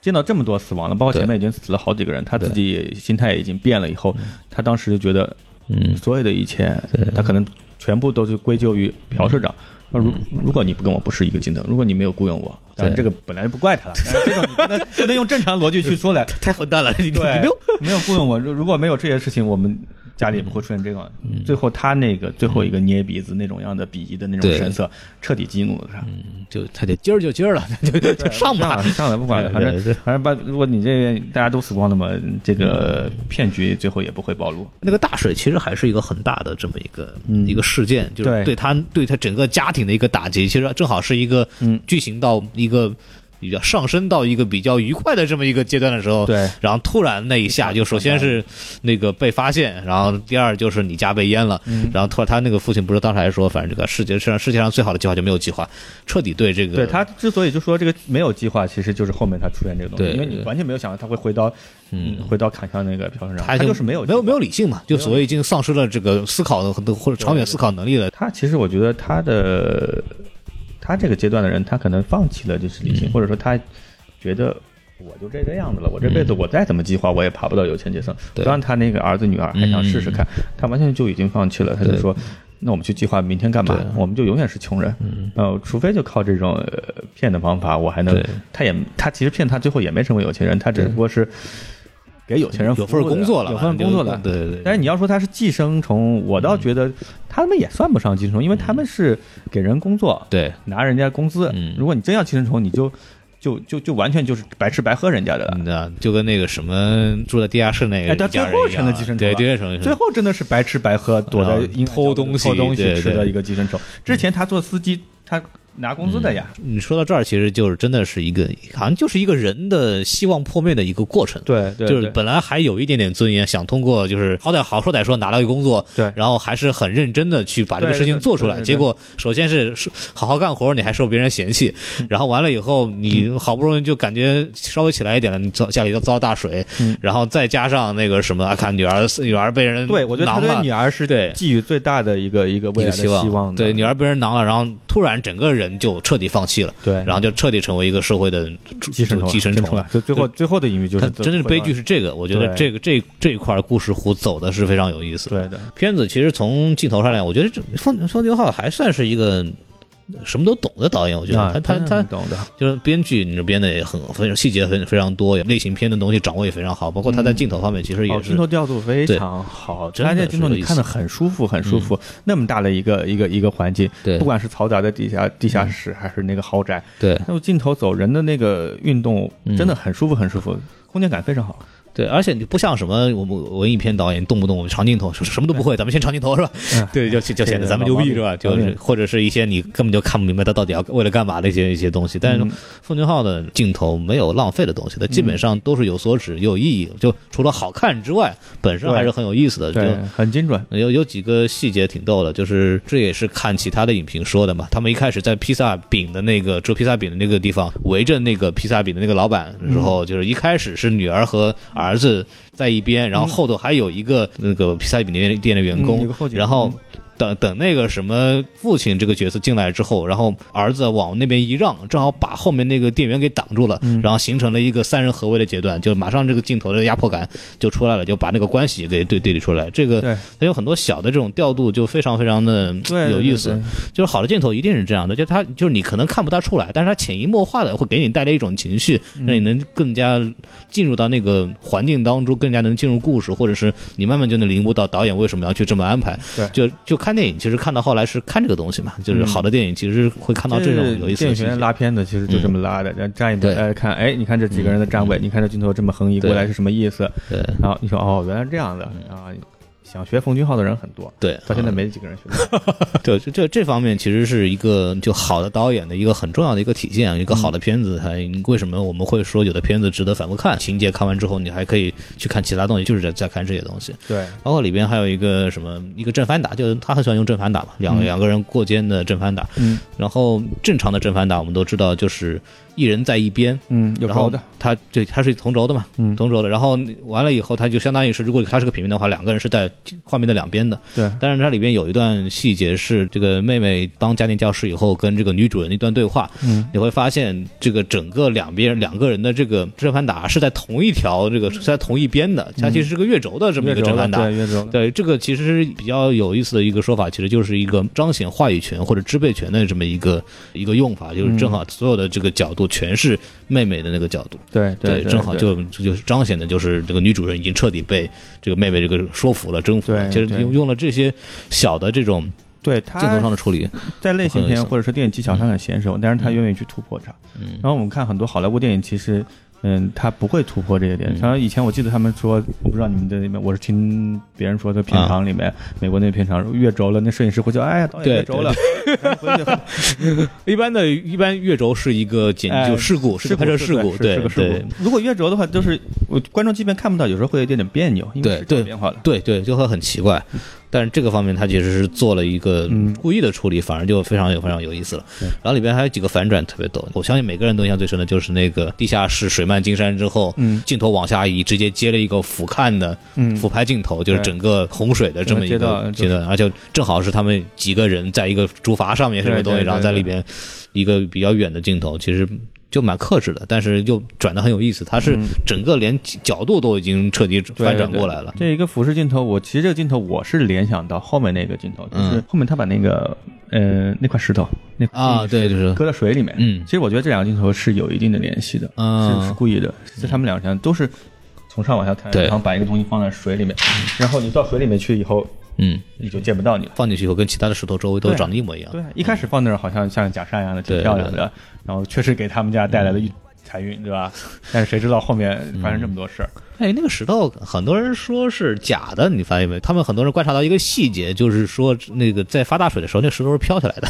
见到这么多死亡了，包括前面已经死了好几个人，他自己心态已经变了。以后，他当时就觉得，嗯，所有的一切，他可能全部都是归咎于朴社长。那如如果你不跟我不是一个阶层，如果你没有雇佣我，当然这个本来就不怪他了。这种不能 不能用正常逻辑去说来，太混蛋了。你对，没有没有雇佣我，如果没有这些事情，我们。家里也不会出现这种，最后他那个最后一个捏鼻子那种样的鄙夷的那种神色，彻底激怒了他。嗯，就他得今儿就今儿了，就就上吧，上来不管了，反正反正把如果你这大家都死光了嘛，这个骗局最后也不会暴露。那个大水其实还是一个很大的这么一个一个事件，就是对他对他整个家庭的一个打击，其实正好是一个嗯剧情到一个。比较上升到一个比较愉快的这么一个阶段的时候，对，然后突然那一下，就首先是那个被发现，然后第二就是你家被淹了，然后突然他那个父亲不是当时还说，反正这个世界上世界上最好的计划就没有计划，彻底对这个，对他之所以就说这个没有计划，其实就是后面他出现这个东西，因为你完全没有想到他会回到，嗯，回到砍向那个朴生长，他就是没有没有没有理性嘛，就所谓已经丧失了这个思考的或者长远思考能力了。他其实我觉得他的他这个阶段的人，他可能放弃了就是理性，或者说他。觉得我就这个样子了，我这辈子我再怎么计划，我也爬不到有钱阶层。虽然他那个儿子女儿还想试试看，他完全就已经放弃了。他就说：“那我们去计划明天干嘛？我们就永远是穷人。呃，除非就靠这种骗的方法，我还能。他也他其实骗他最后也没成为有钱人，他只不过是给有钱人有份工作了，有份工作了。对对对。但是你要说他是寄生虫，我倒觉得他们也算不上寄生虫，因为他们是给人工作，对，拿人家工资。如果你真要寄生虫，你就。就就就完全就是白吃白喝人家的了，就跟那个什么住在地下室那个哎最后成了寄生虫，对，地下城最后真的是白吃白喝，躲在偷东西偷东西吃的一个寄生虫。之前他做司机，他。拿工资的呀！你说到这儿，其实就是真的是一个，好像就是一个人的希望破灭的一个过程。对，就是本来还有一点点尊严，想通过就是好歹好说歹说拿到一个工作，对，然后还是很认真的去把这个事情做出来。结果首先是好好干活，你还受别人嫌弃，然后完了以后，你好不容易就感觉稍微起来一点了，你遭家里又遭大水，然后再加上那个什么，看女儿女儿被人对我觉得他对女儿是对寄予最大的一个一个未来的希望，对女儿被人囊了，然后突然整个人。就彻底放弃了，对，然后就彻底成为一个社会的寄生虫，寄生虫了。就最后最后的隐喻就是，真正的悲剧是这个。我觉得这个这这一块故事弧走的是非常有意思。对的，片子其实从镜头上来，我觉得这《风风牛号》还算是一个什么都懂的导演，我觉得啊他他他懂的，就是编剧，你这编的也很非常细节很非常多，类型片的东西掌握也非常好，包括他在镜头方面其实也镜头调度非常好，真的而且镜头看的很舒服，很舒服。那么大的一个一个一个环境，对。不管是嘈杂的地下地下室还是那个豪宅，对。那么镜头走人的那个运动嗯。真的很舒服，很舒服，空间感非常好。对，而且你不像什么我们文艺片导演动不动长镜头，什什么都不会，咱们先长镜头是吧？对，就就显得咱们牛逼是吧？就是或者是一些你根本就看不明白他到底要为了干嘛的一些一些东西。但是奉俊昊的镜头没有浪费的东西，他基本上都是有所指、有意义。就除了好看之外，本身还是很有意思的。就，很精准。有有几个细节挺逗的，就是这也是看其他的影评说的嘛。他们一开始在披萨饼的那个做披萨饼的那个地方围着那个披萨饼的那个老板的时候，就是一开始是女儿和儿子在一边，然后后头还有一个那个披萨饼店店的员嗯工，然后。等等，那个什么父亲这个角色进来之后，然后儿子往那边一让，正好把后面那个店员给挡住了，嗯然后形成了一个三人合围的阶段，就马上这个镜头的压迫感就出来了，就把那个关系给对对立出来。这个对它有很多小的这种调度，就非常非常的对有意思。就是好的镜头一定是这样的，就它就是你可能看不大出来，但是它潜移默化的会给你带来一种情绪，嗯让你能更加进入到那个环境当中，更加能进入故事，或者是你慢慢就能领悟到导演为什么要去这么安排。对就就看电影，其实看到后来是看这个东西嘛，就是好的电影其实会看到这种有意思电影学院。拉片子其实就这么拉的，然后站一排对大家看，哎，你看这几个人的站位，你看这镜头这么横移过来是什么意思？对然后你说哦，原来是这样的啊！想学冯俊浩的人很多，对，到现在没几个人学。对，这这这方面其实是一个就好的导演的一个很重要的一个体现。一个好的片子，它为什么我们会说有的片子值得反复看？情节看完之后，你还可以去看其他东西，就是在在看这些东西。对，包括里边还有一个什么一个正反打，就是他很喜欢用正反打嘛，两两个人过肩的正反打。嗯然后正常的正反打我们都知道就是一人在一边，嗯，有然后轴的，他对他是同轴的嘛，嗯同轴的。然后完了以后，他就相当于是如果他是个平面的话，两个人是在画面的两边的。对，但是它里边有一段细节是这个妹妹当家庭教师以后跟这个女主人一段对话，嗯，你会发现这个整个两边两个人的这个正反打是在同一条这个是在同一边的，它其实是个月轴的这么一个正反打。对月轴，对，这个其实比较有意思的一个说法，其实就是一个彰显话语权或者支配权的这么一个一个用法，就是正好所有的这个角度全是妹妹的那个角度。对对，正好就就是彰显的就是这个女主人已经彻底被这个妹妹这个说服了、征服了。对其实用用了这些小的这种对镜头上的处理，在类型片或者是电影技巧上很娴熟，但是他愿意去突破它。嗯然后我们看很多好莱坞电影，其实。嗯，他不会突破这些点。嗯像以前我记得他们说，我不知道你们在那边，我是听别人说，在片场里面，美国那片场越轴了，那摄影师会叫，哎呀，导演对越轴了。一般的一般越轴是一个简哎就事故，是个拍摄事故，对是个事对故。如果越轴的话，就是我观众即便看不到，有时候会有一点点别扭，因为是对对变化了。对对，就会很奇怪。但是这个方面，他其实是做了一个嗯。故意的处理，反而就非常有非常有意思了。然后里边还有几个反转特别逗，我相信每个人都印象最深的就是那个地下室水漫金山之后，嗯。镜头往下移，直接接了一个俯瞰的嗯。俯拍镜头，就是整个洪水的这么一个阶段，而且正好是他们几个人在一个竹筏上面什么东西，然后在里边一个比较远的镜头，其实。就蛮克制的，但是又转的很有意思。它是嗯整个连角度都已经彻底对翻转过来了。这一个俯视镜头，我其实这个镜头我是联想到后面那个镜头，就是嗯后面他把那个呃那块石头那块啊，对，就是搁在水里面。嗯其实我觉得这两个镜头是有一定的联系的，嗯是是故意的，是他们两个都是从上往下看，然后把一个东西放在水里面，然后你到水里面去以后，嗯，你就见不到你了。放进去以后跟其他的石头周围都长得一模一样。对，一开始放那儿好像像假山一样的，挺漂亮的，然后确实给他们家带来了一财运，对吧？但是谁知道后面发生这么多事儿？哎，那个石头很多人说是假的，你发现没？他们很多人观察到一个细节，就是说那个在发大水的时候，那石头是飘起来的。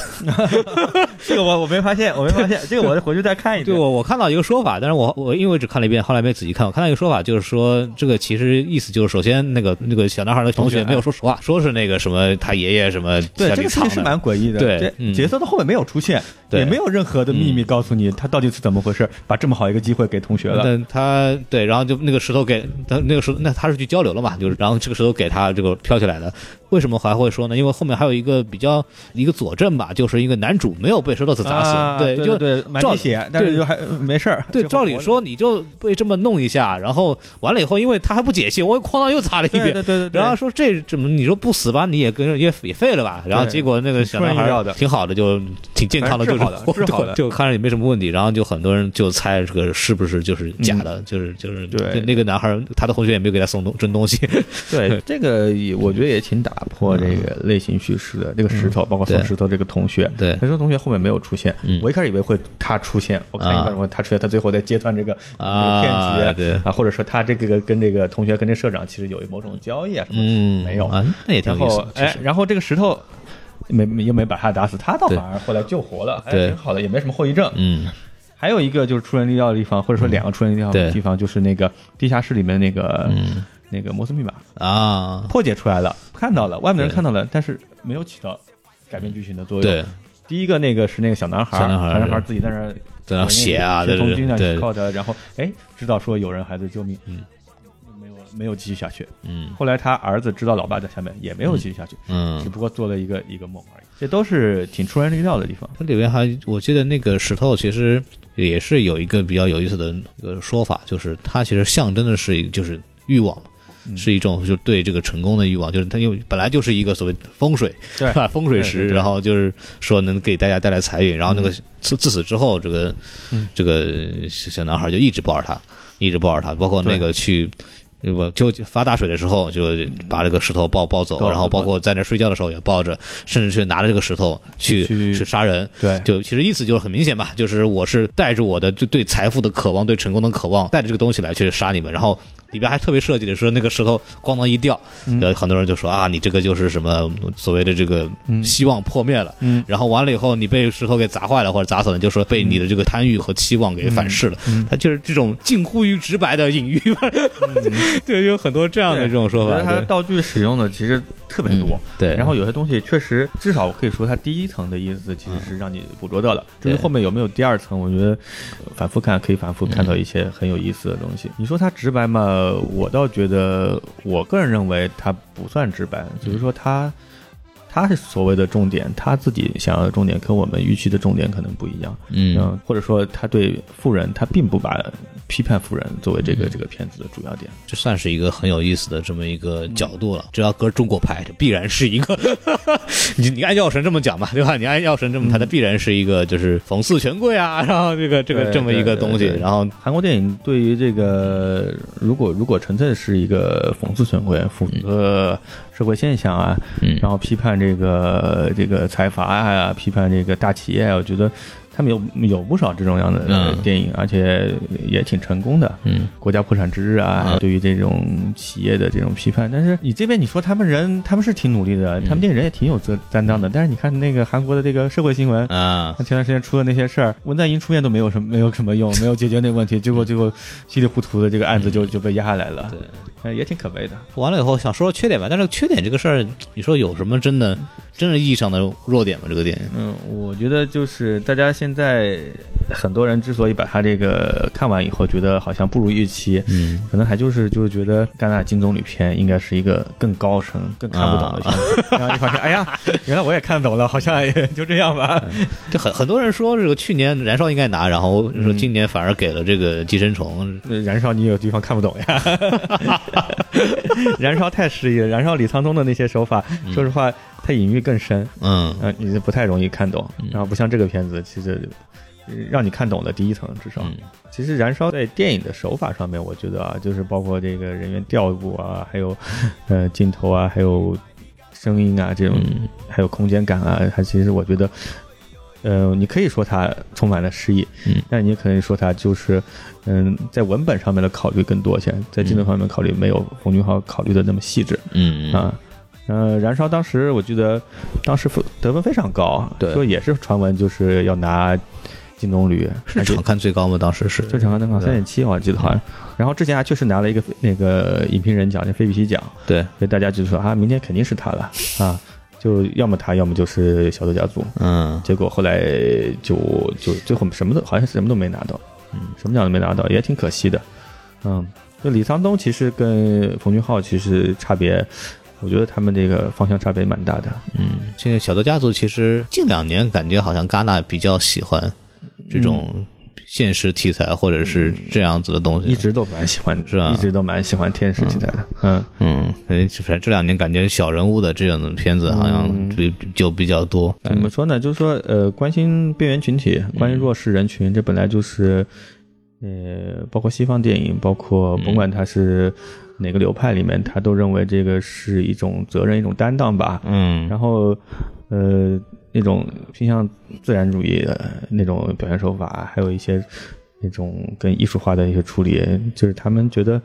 这个我我没发现，我没发现，这个我得回去再看一遍对，我我看到一个说法，但是我我因为我只看了一遍，后来没仔细看。我看到一个说法，就是说这个其实意思就是，首先那个那个小男孩的同学没有说实话，说是那个什么他爷爷什么对，这个其实是。蛮诡异的。对嗯角色到后面没有出现，对也没有任何的秘密告诉你他到底是怎么回事，把这么好一个机会给同学了。但他对，然后就那个石头给他那个时候，那他是去交流了嘛，就是然后这个石头给他这个飘起来的，为什么还会说呢？因为后面还有一个比较一个佐证吧，就是一个男主没有被石头子砸死，啊对，就对，满血，但是就还没事儿。对，照理说你就被这么弄一下，然后完了以后，因为他还不解气，我哐当又砸了一遍，对对对对，然后说这怎么你说不死吧，你也跟也也废了吧？然后结果那个小男孩挺好的，就挺健康的，就好的就 看着也没什么问题。然后就很多人就猜这个是不是就是假的，就是就是嗯对那个男孩他的同学也没有给他送东真东西，对这个也我觉得也挺打破这个类型叙事的。这个石头，包括送石头这个同学，对。他说同学后面没有出现嗯，我一开始以为会他出现，我看一看我他出现，他最后在揭穿这个骗局对。啊，或者说他这个跟这个同学跟这社长其实有某种交易啊什么没有。啊，那也挺有意思。哎然后这个石头没没又没把他打死，他倒反而后来救活了，还挺好的，也没什么后遗症。嗯。还有一个就是出人意料的地方，或者说两个出人意料的地方，就是那个地下室里面那个嗯那个摩斯密码啊，破解出来了，看到了，外面人看到了，但是没有起到改变剧情的作用。对，，第一个那个是那个小男孩，小男孩小男孩自己在那儿在那写啊，对对从军那对，靠的，然后哎知道说有人还在救命，嗯，没有没有继续下去。嗯后来他儿子知道老爸在下面，也没有继续下去，嗯只。不过做了一个一个梦而已。这都是挺出人意料的地方。它里面还，我记得那个石头其实也是有一个比较有意思的一个说法，就是它其实象征的是一就是欲望嘛。嗯是一种就对这个成功的欲望，就是它因为本来就是一个所谓风水，对吧？风水石，然后就是说能给大家带来财运，然后那个嗯自自此之后，这个嗯这个小男孩就一直抱着他，一直抱着他，包括那个去。不就发大水的时候，就把这个石头抱抱走，然后包括在那睡觉的时候也抱着，甚至去拿着这个石头去去去杀人。对就其实意思就是很明显吧，就是我是带着我的对对财富的渴望、对成功的渴望，带着这个东西来去杀你们。然后里边还特别设计的是那个石头咣当一掉，很多人就说啊，你这个就是什么所谓的这个嗯希望破灭了。嗯然后完了以后，你被石头给砸坏了或者砸死了，就说被你的这个贪欲和期望给反噬了。嗯它就是这种近乎于直白的隐喻吧。对，有很多这样的这种说法。我觉得它对道具使用的其实特别多。对，然后有些东西确实，至少我可以说，它第一层的意思其实是让你捕捉到了。至于对后面有没有第二层，我觉得呃反复看可以反复看到一些很有意思的东西。你说它直白嘛？我倒觉得，我个人认为它不算直白，只是说它。他是所谓的重点，他自己想要的重点跟我们预期的重点可能不一样，嗯，或者说他对富人，他并不把批判富人作为这个这个片子的主要点。这算是一个很有意思的这么一个角度了。只要搁中国拍，这必然是一个，你你按药神这么讲吧，对吧？你按药神这么拍，它必然是一个就是讽刺权贵啊，然后这个这个这么一个东西，然后韩国电影对于这个，如果如果纯粹是一个讽刺权贵、讽刺社会现象啊，嗯然后批判这个这个财阀啊，批判这个大企业啊，我觉得他们有有不少这种样的嗯。电影，而且也挺成功的。嗯。国家破产之日啊，嗯对于这种企业的这种批判，但是你这边你说他们人，他们是挺努力的，他们这个人也挺有责担当的，但是你看那个韩国的这个社会新闻，啊，他前段时间出的那些事儿，文在寅出面都没有什么没有什么用，没有解决那个问题，结果结果稀里糊涂的这个案子就就被压下来了，对，呃，也挺可悲的。完了以后想说说缺点吧，但是缺点这个事儿，你说有什么真的真正意义上的弱点吗？这个电影？嗯，我觉得就是大家现在很多人之所以把它这个看完以后觉得好像不如预期，嗯可能还就是就是觉得戛纳金棕榈片应该是一个更高深、更看不懂的片子，然后你发现，哎呀，原来我也看懂了，好像也就这样吧。这很很多人说这个去年燃烧应该拿，然后说今年反而给了这个寄生虫。嗯燃烧你有地方看不懂呀，燃烧太诗意了，燃烧李沧东的那些手法，说实话，它隐喻更深，嗯呃，你是不太容易看懂。然后不像这个片子，其实呃让你看懂的第一层，至少。嗯其实燃烧在电影的手法上面，我觉得啊，就是包括这个人员调度啊，还有呃镜头啊，还有声音啊这种，嗯还有空间感啊，它其实我觉得。呃，你可以说它充满了诗意，嗯，但你也可以说它就是，嗯，在文本上面的考虑更多些，在镜头方面考虑没有冯俊浩考虑的那么细致，嗯啊。呃，燃烧当时我记得当时得分非常高，对说也是传闻就是要拿金棕榈，是场看最高吗？当时是最场看灯光三点七，我记得好像。然后之前还确实拿了一个那个影评人奖，那菲比西奖，对，所以大家就说啊，明天肯定是他了啊，就要么他，要么就是小豆家族。嗯结果后来就就最后什么都好像什么都没拿到，嗯，什么奖都没拿到，也挺可惜的。嗯，就李沧东其实跟冯俊浩其实差别我觉得他们这个方向差别蛮大的。嗯，现在小德家族其实近两年感觉好像戛纳比较喜欢这种现实题材或者是这样子的东西，一直都蛮喜欢，是吧一直都蛮喜欢天使题材的。嗯，嗯，反正反正这两年感觉小人物的这样的片子好像就就比较多。怎么说呢？就是说，呃，关心边缘群体，关心弱势人群，这本来就是，呃，包括西方电影，包括甭管它是哪个流派里面，他都认为这个是一种责任，一种担当吧。嗯然后，呃，那种偏向自然主义的那种表现手法，还有一些那种跟艺术化的一些处理，就是他们觉得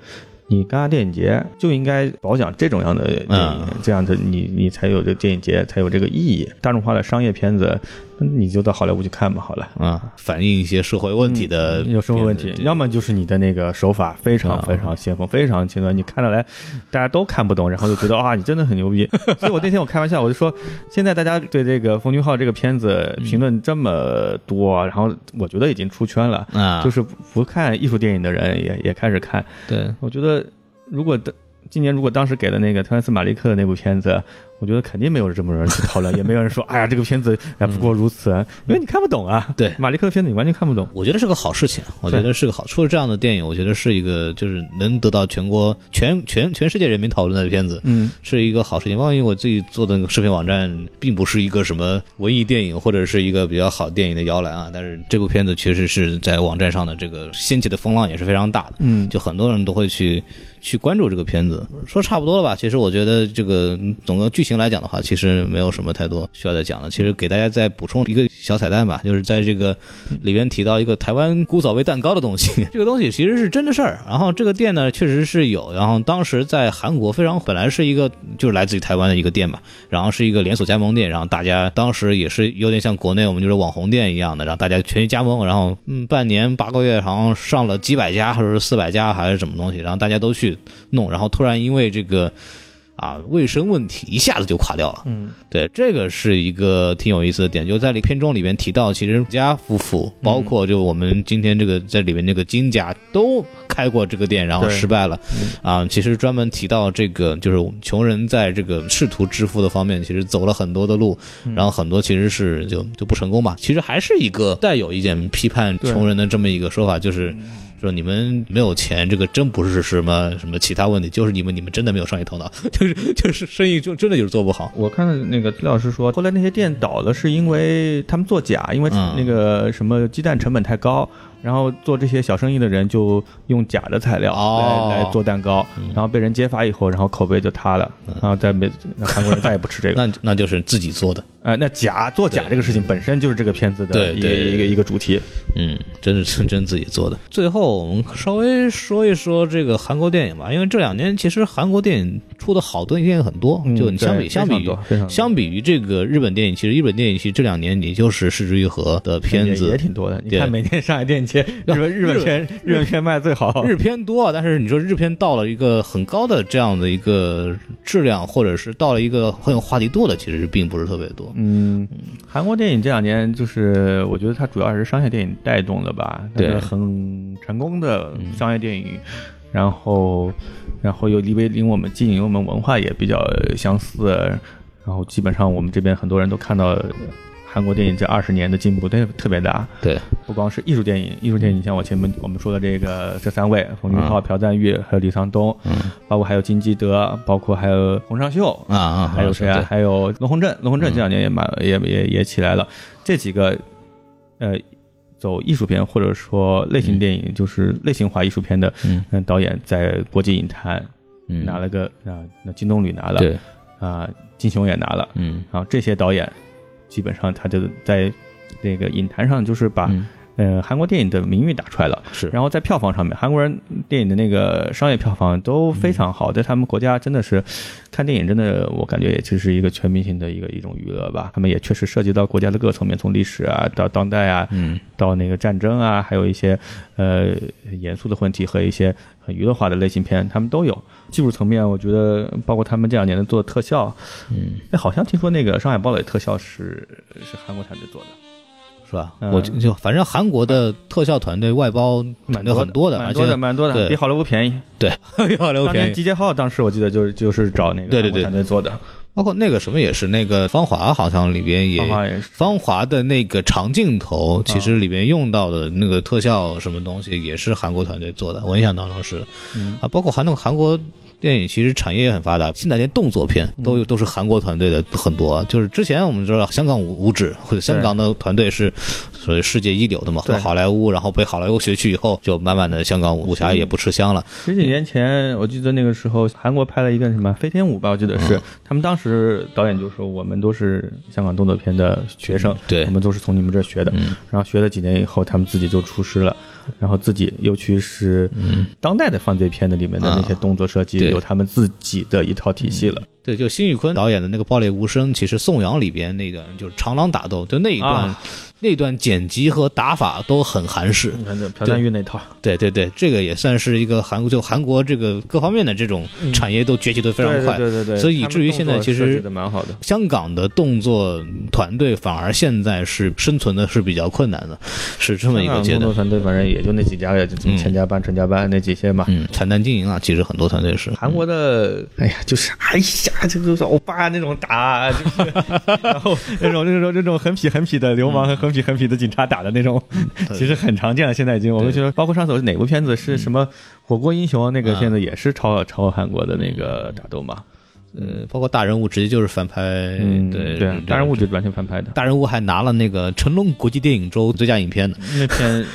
你戛纳电影节就应该褒奖这种样的电影，嗯这样的你你才有这个电影节才有这个意义。大众化的商业片子，那你就到好莱坞去看吧，好了。啊，反映一些社会问题的、有社会问题，要么就是你的那个手法非常非常先锋，非常前端，你看得来大家都看不懂，然后就觉得啊，你真的很牛逼。所以我那天我开玩笑，我就说，现在大家对这个《冯俊浩》这个片子评论这么多，然后我觉得已经出圈了，啊，就是不看艺术电影的人也也开始看。对，我觉得如果的今年如果当时给了那个特兰斯马利克的那部片子，我觉得肯定没有这么多人去讨论，也没有人说，哎呀，这个片子哎不过如此，因为你看不懂啊。对马利克的片子你完全看不懂。我觉得是个好事情，我觉得是个好。出了这样的电影，我觉得是一个就是能得到全国全全全世界人民讨论的片子，嗯，是一个好事情。万一我自己做的那个视频网站并不是一个什么文艺电影或者是一个比较好电影的摇篮啊，但是这部片子确实是在网站上的这个掀起的风浪也是非常大的。嗯就很多人都会去去关注这个片子。说差不多了吧？其实我觉得这个嗯总个剧情来讲的话，其实没有什么太多需要再讲的。其实给大家再补充一个小彩蛋吧，就是在这个里边提到一个台湾古早味蛋糕的东西，这个东西其实是真的事儿。然后这个店呢，确实是有。然后当时在韩国非常本来是一个就是来自于台湾的一个店嘛，然后是一个连锁加盟店，然后大家当时也是有点像国内我们就是网红店一样的，然后大家全去加盟，然后嗯半年八个月好像上了几百家或者是四百家还是什么东西，然后大家都去弄，然后突然因为这个。啊，卫生问题一下子就垮掉了。嗯，对，这个是一个挺有意思的点，就在里片中里面提到，其实家夫妇，包括就我们今天这个在里面那个金家都开过这个店，然后失败了。啊，其实专门提到这个，就是我们穷人在这个试图致富的方面，其实走了很多的路，然后很多其实是就就不成功吧。其实还是一个带有一点批判穷人的这么一个说法，就是。说你们没有钱，这个真不是什么什么其他问题，就是你们你们真的没有商业头脑，就是就是生意就真的就是做不好。我看的那个资料是说，后来那些店倒了，是因为他们做假，因为嗯那个什么鸡蛋成本太高，然后做这些小生意的人就用假的材料哦来来做蛋糕，然后被人揭发以后，然后口碑就塌了，然后再没那韩国人再也不吃这个。那那就是自己做的，呃，那假做假这个事情本身就是这个片子的一个一个一个主题。嗯，真是真真自己做的。最后我们稍微说一说这个韩国电影吧，因为这两年其实韩国电影出的好的电影很多，嗯就你相比相比于相比于这个日本电影，其实日本电影其实这两年也就是失之愈合的片子也。挺多的，你看每年上海电影节，日本日本片日本片卖最好，日片多，但是你说日片到了一个很高的这样的一个质量，或者是到了一个很有话题度的，其实并不是特别多。嗯，韩国电影这两年就是，我觉得它主要还是商业电影带动的吧，它对很成功的商业电影，然后，然后又离为离我们近，因为我们文化也比较相似，然后基本上我们这边很多人都看到韩国电影这二十年的进步，特特别大，对，不光是艺术电影，艺术电影像我前面我们说的这个这三位，冯俊浩、朴赞玉还有李沧东，嗯。包括还有金基德，包括还有洪尚秀，啊啊，还有谁啊？还有罗洪镇，罗洪镇这两年也蛮、也也也起来了。这几个呃，走艺术片或者说类型电影，就是类型化艺术片的嗯。嗯导演，在国际影坛嗯。拿了个啊，那金棕榈拿了，对，啊，金熊也拿了，嗯。然后这些导演基本上他就在那个影坛上就是把、呃韩国电影的名誉打出来了。是，然后在票房上面，韩国人电影的那个商业票房都非常好，在他们国家真的是看电影，真的我感觉也就是一个全民性的一个一种娱乐吧。他们也确实涉及到国家的各层面，从历史啊到当代啊，嗯到那个战争啊，还有一些呃严肃的问题和一些很娱乐化的类型片，他们都有。技术层面，我觉得包括他们这两年的做特效，嗯，哎，好像听说那个《上海堡垒》特效是是韩国团队做的。是吧？嗯我就就反正韩国的特效团队外包团队很多的，蛮多的，蛮多的，比好莱坞便宜。对，比好莱坞便宜。集结号当时我记得就是就是找那个对对对团队做的，包括那个什么也是，那个《芳华》好像里边也，芳华的那个长镜头，其实里边用到的那个特效什么东西也是韩国团队做的，我印象当中是，啊，包括韩那个韩国。电影其实产业也很发达，现在连动作片都有都是韩国团队的很多。就是之前我们知道香港五五指或者香港的团队是所谓世界一流的嘛，好莱坞，然后被好莱坞学去以后，就慢慢的香港武侠也不吃香了。十几年前，我记得那个时候韩国拍了一个什么《飞天舞》吧，我记得是、他们当时导演就说我们都是香港动作片的学生，对我们都是从你们这儿学的。然后学了几年以后，他们自己就出师了，然后自己尤其是当代的犯罪片的里面的那些动作设计，对有他们自己的一套体系了。对，就辛宇坤导演的那个《爆裂无声》，其实宋阳里边那段就是长廊打斗，就那一段、啊那段剪辑和打法都很韩式。你看这朴赞玉那套，对对对，这个也算是一个韩国，就韩国这个各方面的这种产业都崛起的非常快，对对对对，所以以至于现在其实的蛮好的。香港的动作团队反而现在是生存的是比较困难的，是这么一个阶段动作。团队反正也就那几家，也就嗯千家班、陈家班那几些嘛。嗯，惨淡经营啊，其实很多团队是韩国的，哎呀，就是哎呀，这就是欧巴那种打，就是 然后那种那种那种很痞很痞的流氓和很痞很痞的警察打的那种，其实很常见了。现在已经，我们觉得，包括上次哪部片子是什么《火锅英雄》那个片子，也是抄抄韩国的那个打斗嘛。呃，包括大人物直接就是翻拍，嗯，对对，大人物就完全翻拍的大人物还拿了那个成龙国际电影周最佳影片呢。那片，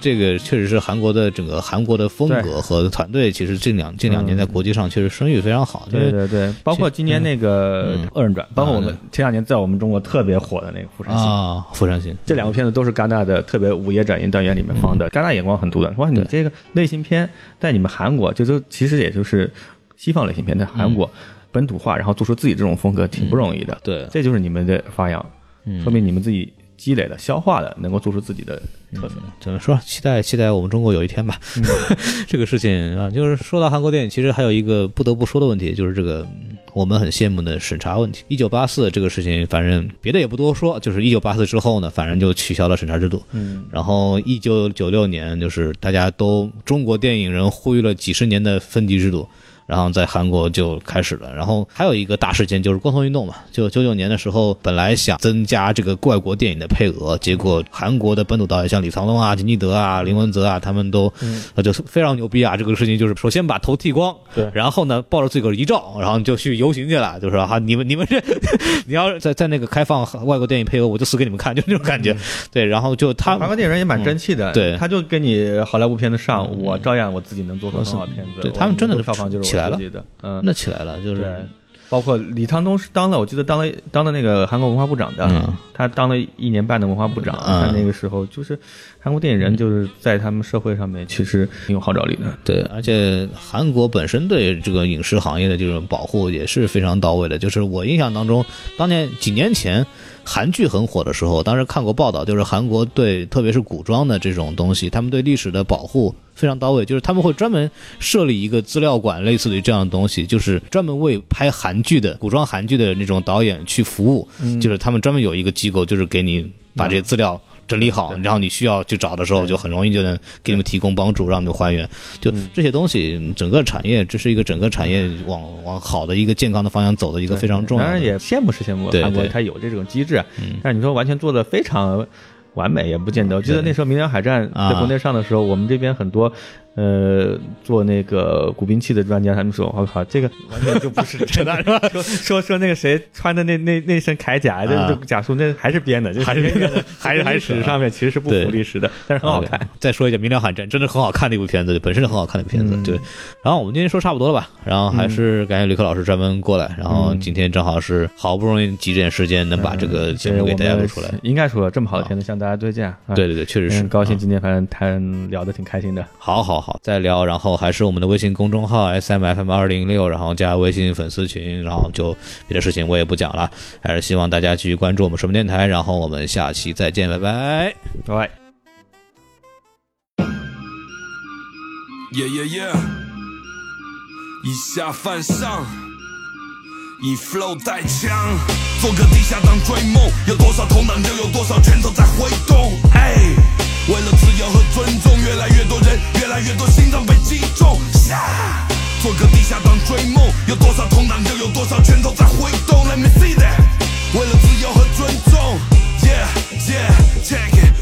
这个确实是韩国的整个韩国的风格和团队，其实近两近两年在国际上确实声誉非常好。对对对，包括今年那个嗯《二人转》，包括我们啊前两年在我们中国特别火的那个《釜山行》。啊，釜山行，这两个片子都是戛纳的特别午夜展映单元里面放的，戛纳眼光很独断。哇，你这个类型片在你们韩国，就都其实也就是西方类型片，在韩国本土化，然后做出自己这种风格，挺不容易的。对这就是你们的发扬，说明你们自己积累的、消化的，能够做出自己的特色。怎么说？期待期待我们中国有一天吧。这个事情啊，就是说到韩国电影，其实还有一个不得不说的问题，就是这个嗯我们很羡慕的审查问题。一九八四这个事情，反正别的也不多说，就是一九八四之后呢，反正就取消了审查制度。嗯，然后一九九六年，就是大家都中国电影人呼吁了几十年的分级制度。然后在韩国就开始了，然后还有一个大事件就是光头运动嘛，就九九年的时候，本来想增加这个外国电影的配额，结果韩国的本土导演像李沧东啊、金基德啊、林文泽啊，他们都那就非常牛逼啊！这个事情就是首先把头剃光，对然后呢抱着自个儿遗照，然后就去游行去了，就说哈你们你们这 你要在在那个开放外国电影配额，我就死给你们看，就那种感觉。对，然后就他韩国电影人也蛮争气的，对他就跟你好莱坞片子上，我照样我自己能做出很好的片子。对他们真的是票房就是起来了记得，嗯，那起来了，就是，包括李沧东是当了，我记得当了当了那个韩国文化部长的，嗯他当了一年半的文化部长。嗯他那个时候就是韩国电影人，就是在他们社会上面其实挺有号召力的。对，而且韩国本身对这个影视行业的这种保护也是非常到位的。就是我印象当中，当年几年前韩剧很火的时候，当时看过报道，就是韩国对特别是古装的这种东西，他们对历史的保护非常到位，就是他们会专门设立一个资料馆，类似于这样的东西，就是专门为拍韩剧的古装韩剧的那种导演去服务，就是他们专门有一个机构，就是给你把这些资料。整理好，然后你需要去找的时候，就很容易就能给你们提供帮助，让你们还原。就这些东西，整个产业，这是一个整个产业往往好的一个健康的方向走的一个非常重要的。当然也羡慕是羡慕对韩国，它有这种机制，但是你说完全做的非常完美也不见得。我记得那时候《明良海战》啊。在国内上的时候，我们这边很多呃做那个古兵器的专家，他们说：“我靠，这个完全就不是真的，是吧？说说说那个谁穿的那那那身铠甲，这啊这甲书那还是编的，就是还是那个，还是还是史上面其实是不符历史的，但是很好看。再说一下《明亮海战》，真的很好看的一部片子，本身是很好看的片子。嗯对，然后我们今天说差不多了吧？然后还是感谢吕克老师专门过来，然后今天正好是好不容易挤点时间能把这个节目给大家录出来。应该说这么好的片子向大家推荐。啊对对对，确实是很高兴啊今天反正谈聊的挺开心的。好好好，再聊，然后还是我们的微信公众号 S M F M 二零六，然后加微信粉丝群，然后就别的事情我也不讲了，还是希望大家继续关注我们什么电台，然后我们下期再见，拜拜。拜拜。Yeah yeah yeah，以下犯上，以 flow 带枪，做个地下党追梦，有多少同党就有多少拳头在挥动。哎，为了自由和尊重，越来越多人，越来越多心脏被击中。做个地下党追梦，有多少同党就有多少拳头在挥动。Let me see that，为了自由和尊重。Yeah。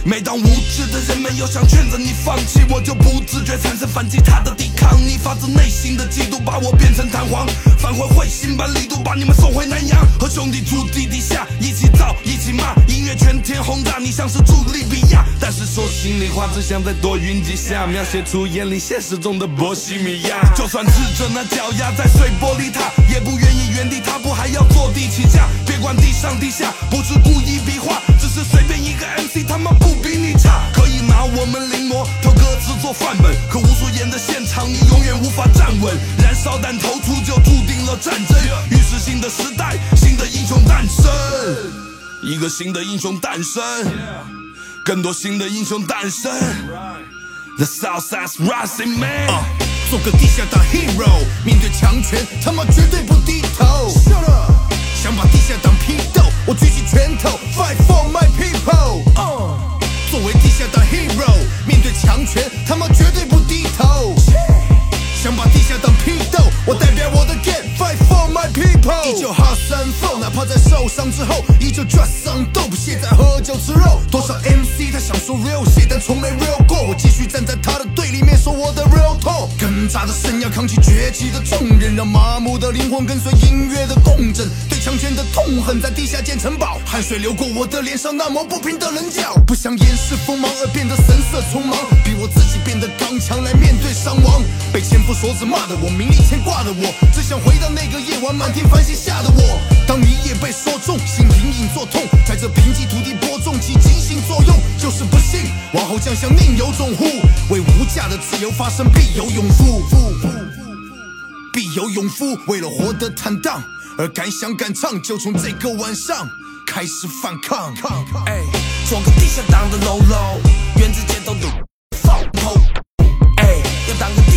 每当无知的人们又想劝着你放弃，我就不自觉产生反击他的抵抗。你发自内心的嫉妒，把我变成弹簧，返回彗星般力度，把你们送回南洋。和兄弟住地底下，一起造，一起骂，音乐全天轰炸，你像是住利比亚。但是说心里话，只想在多云几下，描写出眼里现实中的波西米亚。就算赤着那脚丫在碎玻璃塔，也不愿意原地踏步，还要坐地起价。别管地上地下，不是故意比划，是随便一个 MC 他妈不比你差。可以拿我们临摹，偷歌词做范本，可无数演的现场，你永远无法站稳。燃烧弹投出就注定了战争，预示新的时代，新的英雄诞生，一个新的英雄诞生，更多新的英雄诞生。The Southside's rising man，、做个地下党 hero，面对强权，他妈绝对不低头。Shut up，想把地下党批斗，我举起拳头，fight for my people。作为地下党 hero，面对强权，他妈绝对不低头。想把地下党批斗，我代表我的 gang，fight for my people。依旧 hard 三 flow，哪怕在受伤之后，依旧 just on dope，现在喝酒吃肉。多少 MC 他想说 real shit，但从没 real 过。我继续站在他的对立面，说我的 real talk。挣扎的生涯，扛起崛起的重任，让麻木的灵魂跟随音乐的共振。对强权的痛恨，在地下建城堡，汗水流过我的脸上，那么不平的棱角。不想掩饰锋芒而变得神色匆忙，逼我自己变得刚强来面对伤亡。被前夫所指骂的我，名利牵挂的我，只想回到那个夜晚满天繁星下的我。当你也被说中，心隐隐作痛，在这贫瘠土地播种起警醒作用，就是不信王侯将相宁有种乎？为无价的自由发声，必有勇夫。必有勇夫，为了活得坦荡而敢想敢唱，就从这个晚上开始反抗。哎，做个地下党的喽喽，原子街头的。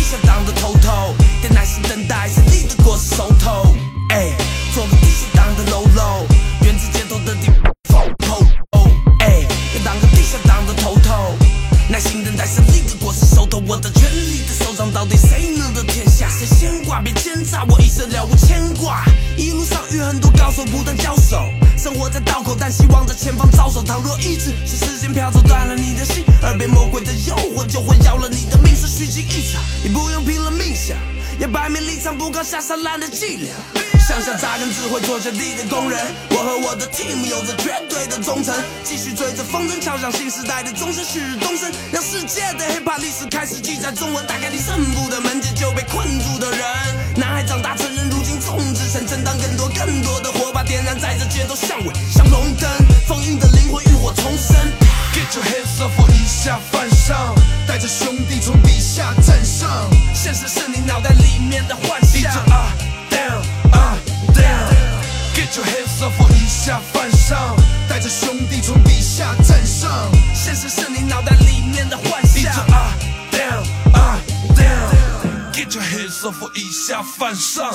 下党的头头，得耐心等待胜利的果实熟透。哎，做个地下党的喽喽，源自街头的地放炮。哎，要当个地下党的头头，耐心等待胜利的果实熟头。我的权力的手掌，到底谁能得天下？谁先挂？别奸诈，我一生了无牵挂。一路上与很多高手不断交手，生活在道口，但希望在前方招手。倘若一直是时间飘走断了你的心，耳边魔鬼的诱惑就会要了你的命，是虚惊一场。你不用拼了命想，也摆明立场不高下三滥的伎俩。向下扎根只会做下地的工人，我和我的 team 有着绝对的忠诚，继续追着风筝，敲响新时代的钟声，旭日东升，让世界的 hiphop 历史开始记载中文，打开你胜负的门，解救被困住的人。男孩长大成人，如今众志成城，当更多更多的火把点燃在这街头巷尾，像龙灯，封印的灵魂浴火重生。Get your hands up，我一下犯上，带着兄弟从底下站上。现实是你脑袋里面的幻想。啊 down 啊 down，Get your hands up，我一下犯上，带着兄弟从底下站上。现实是你脑袋里面的幻想。啊 down 啊 down。Get your hands up，我一下犯上。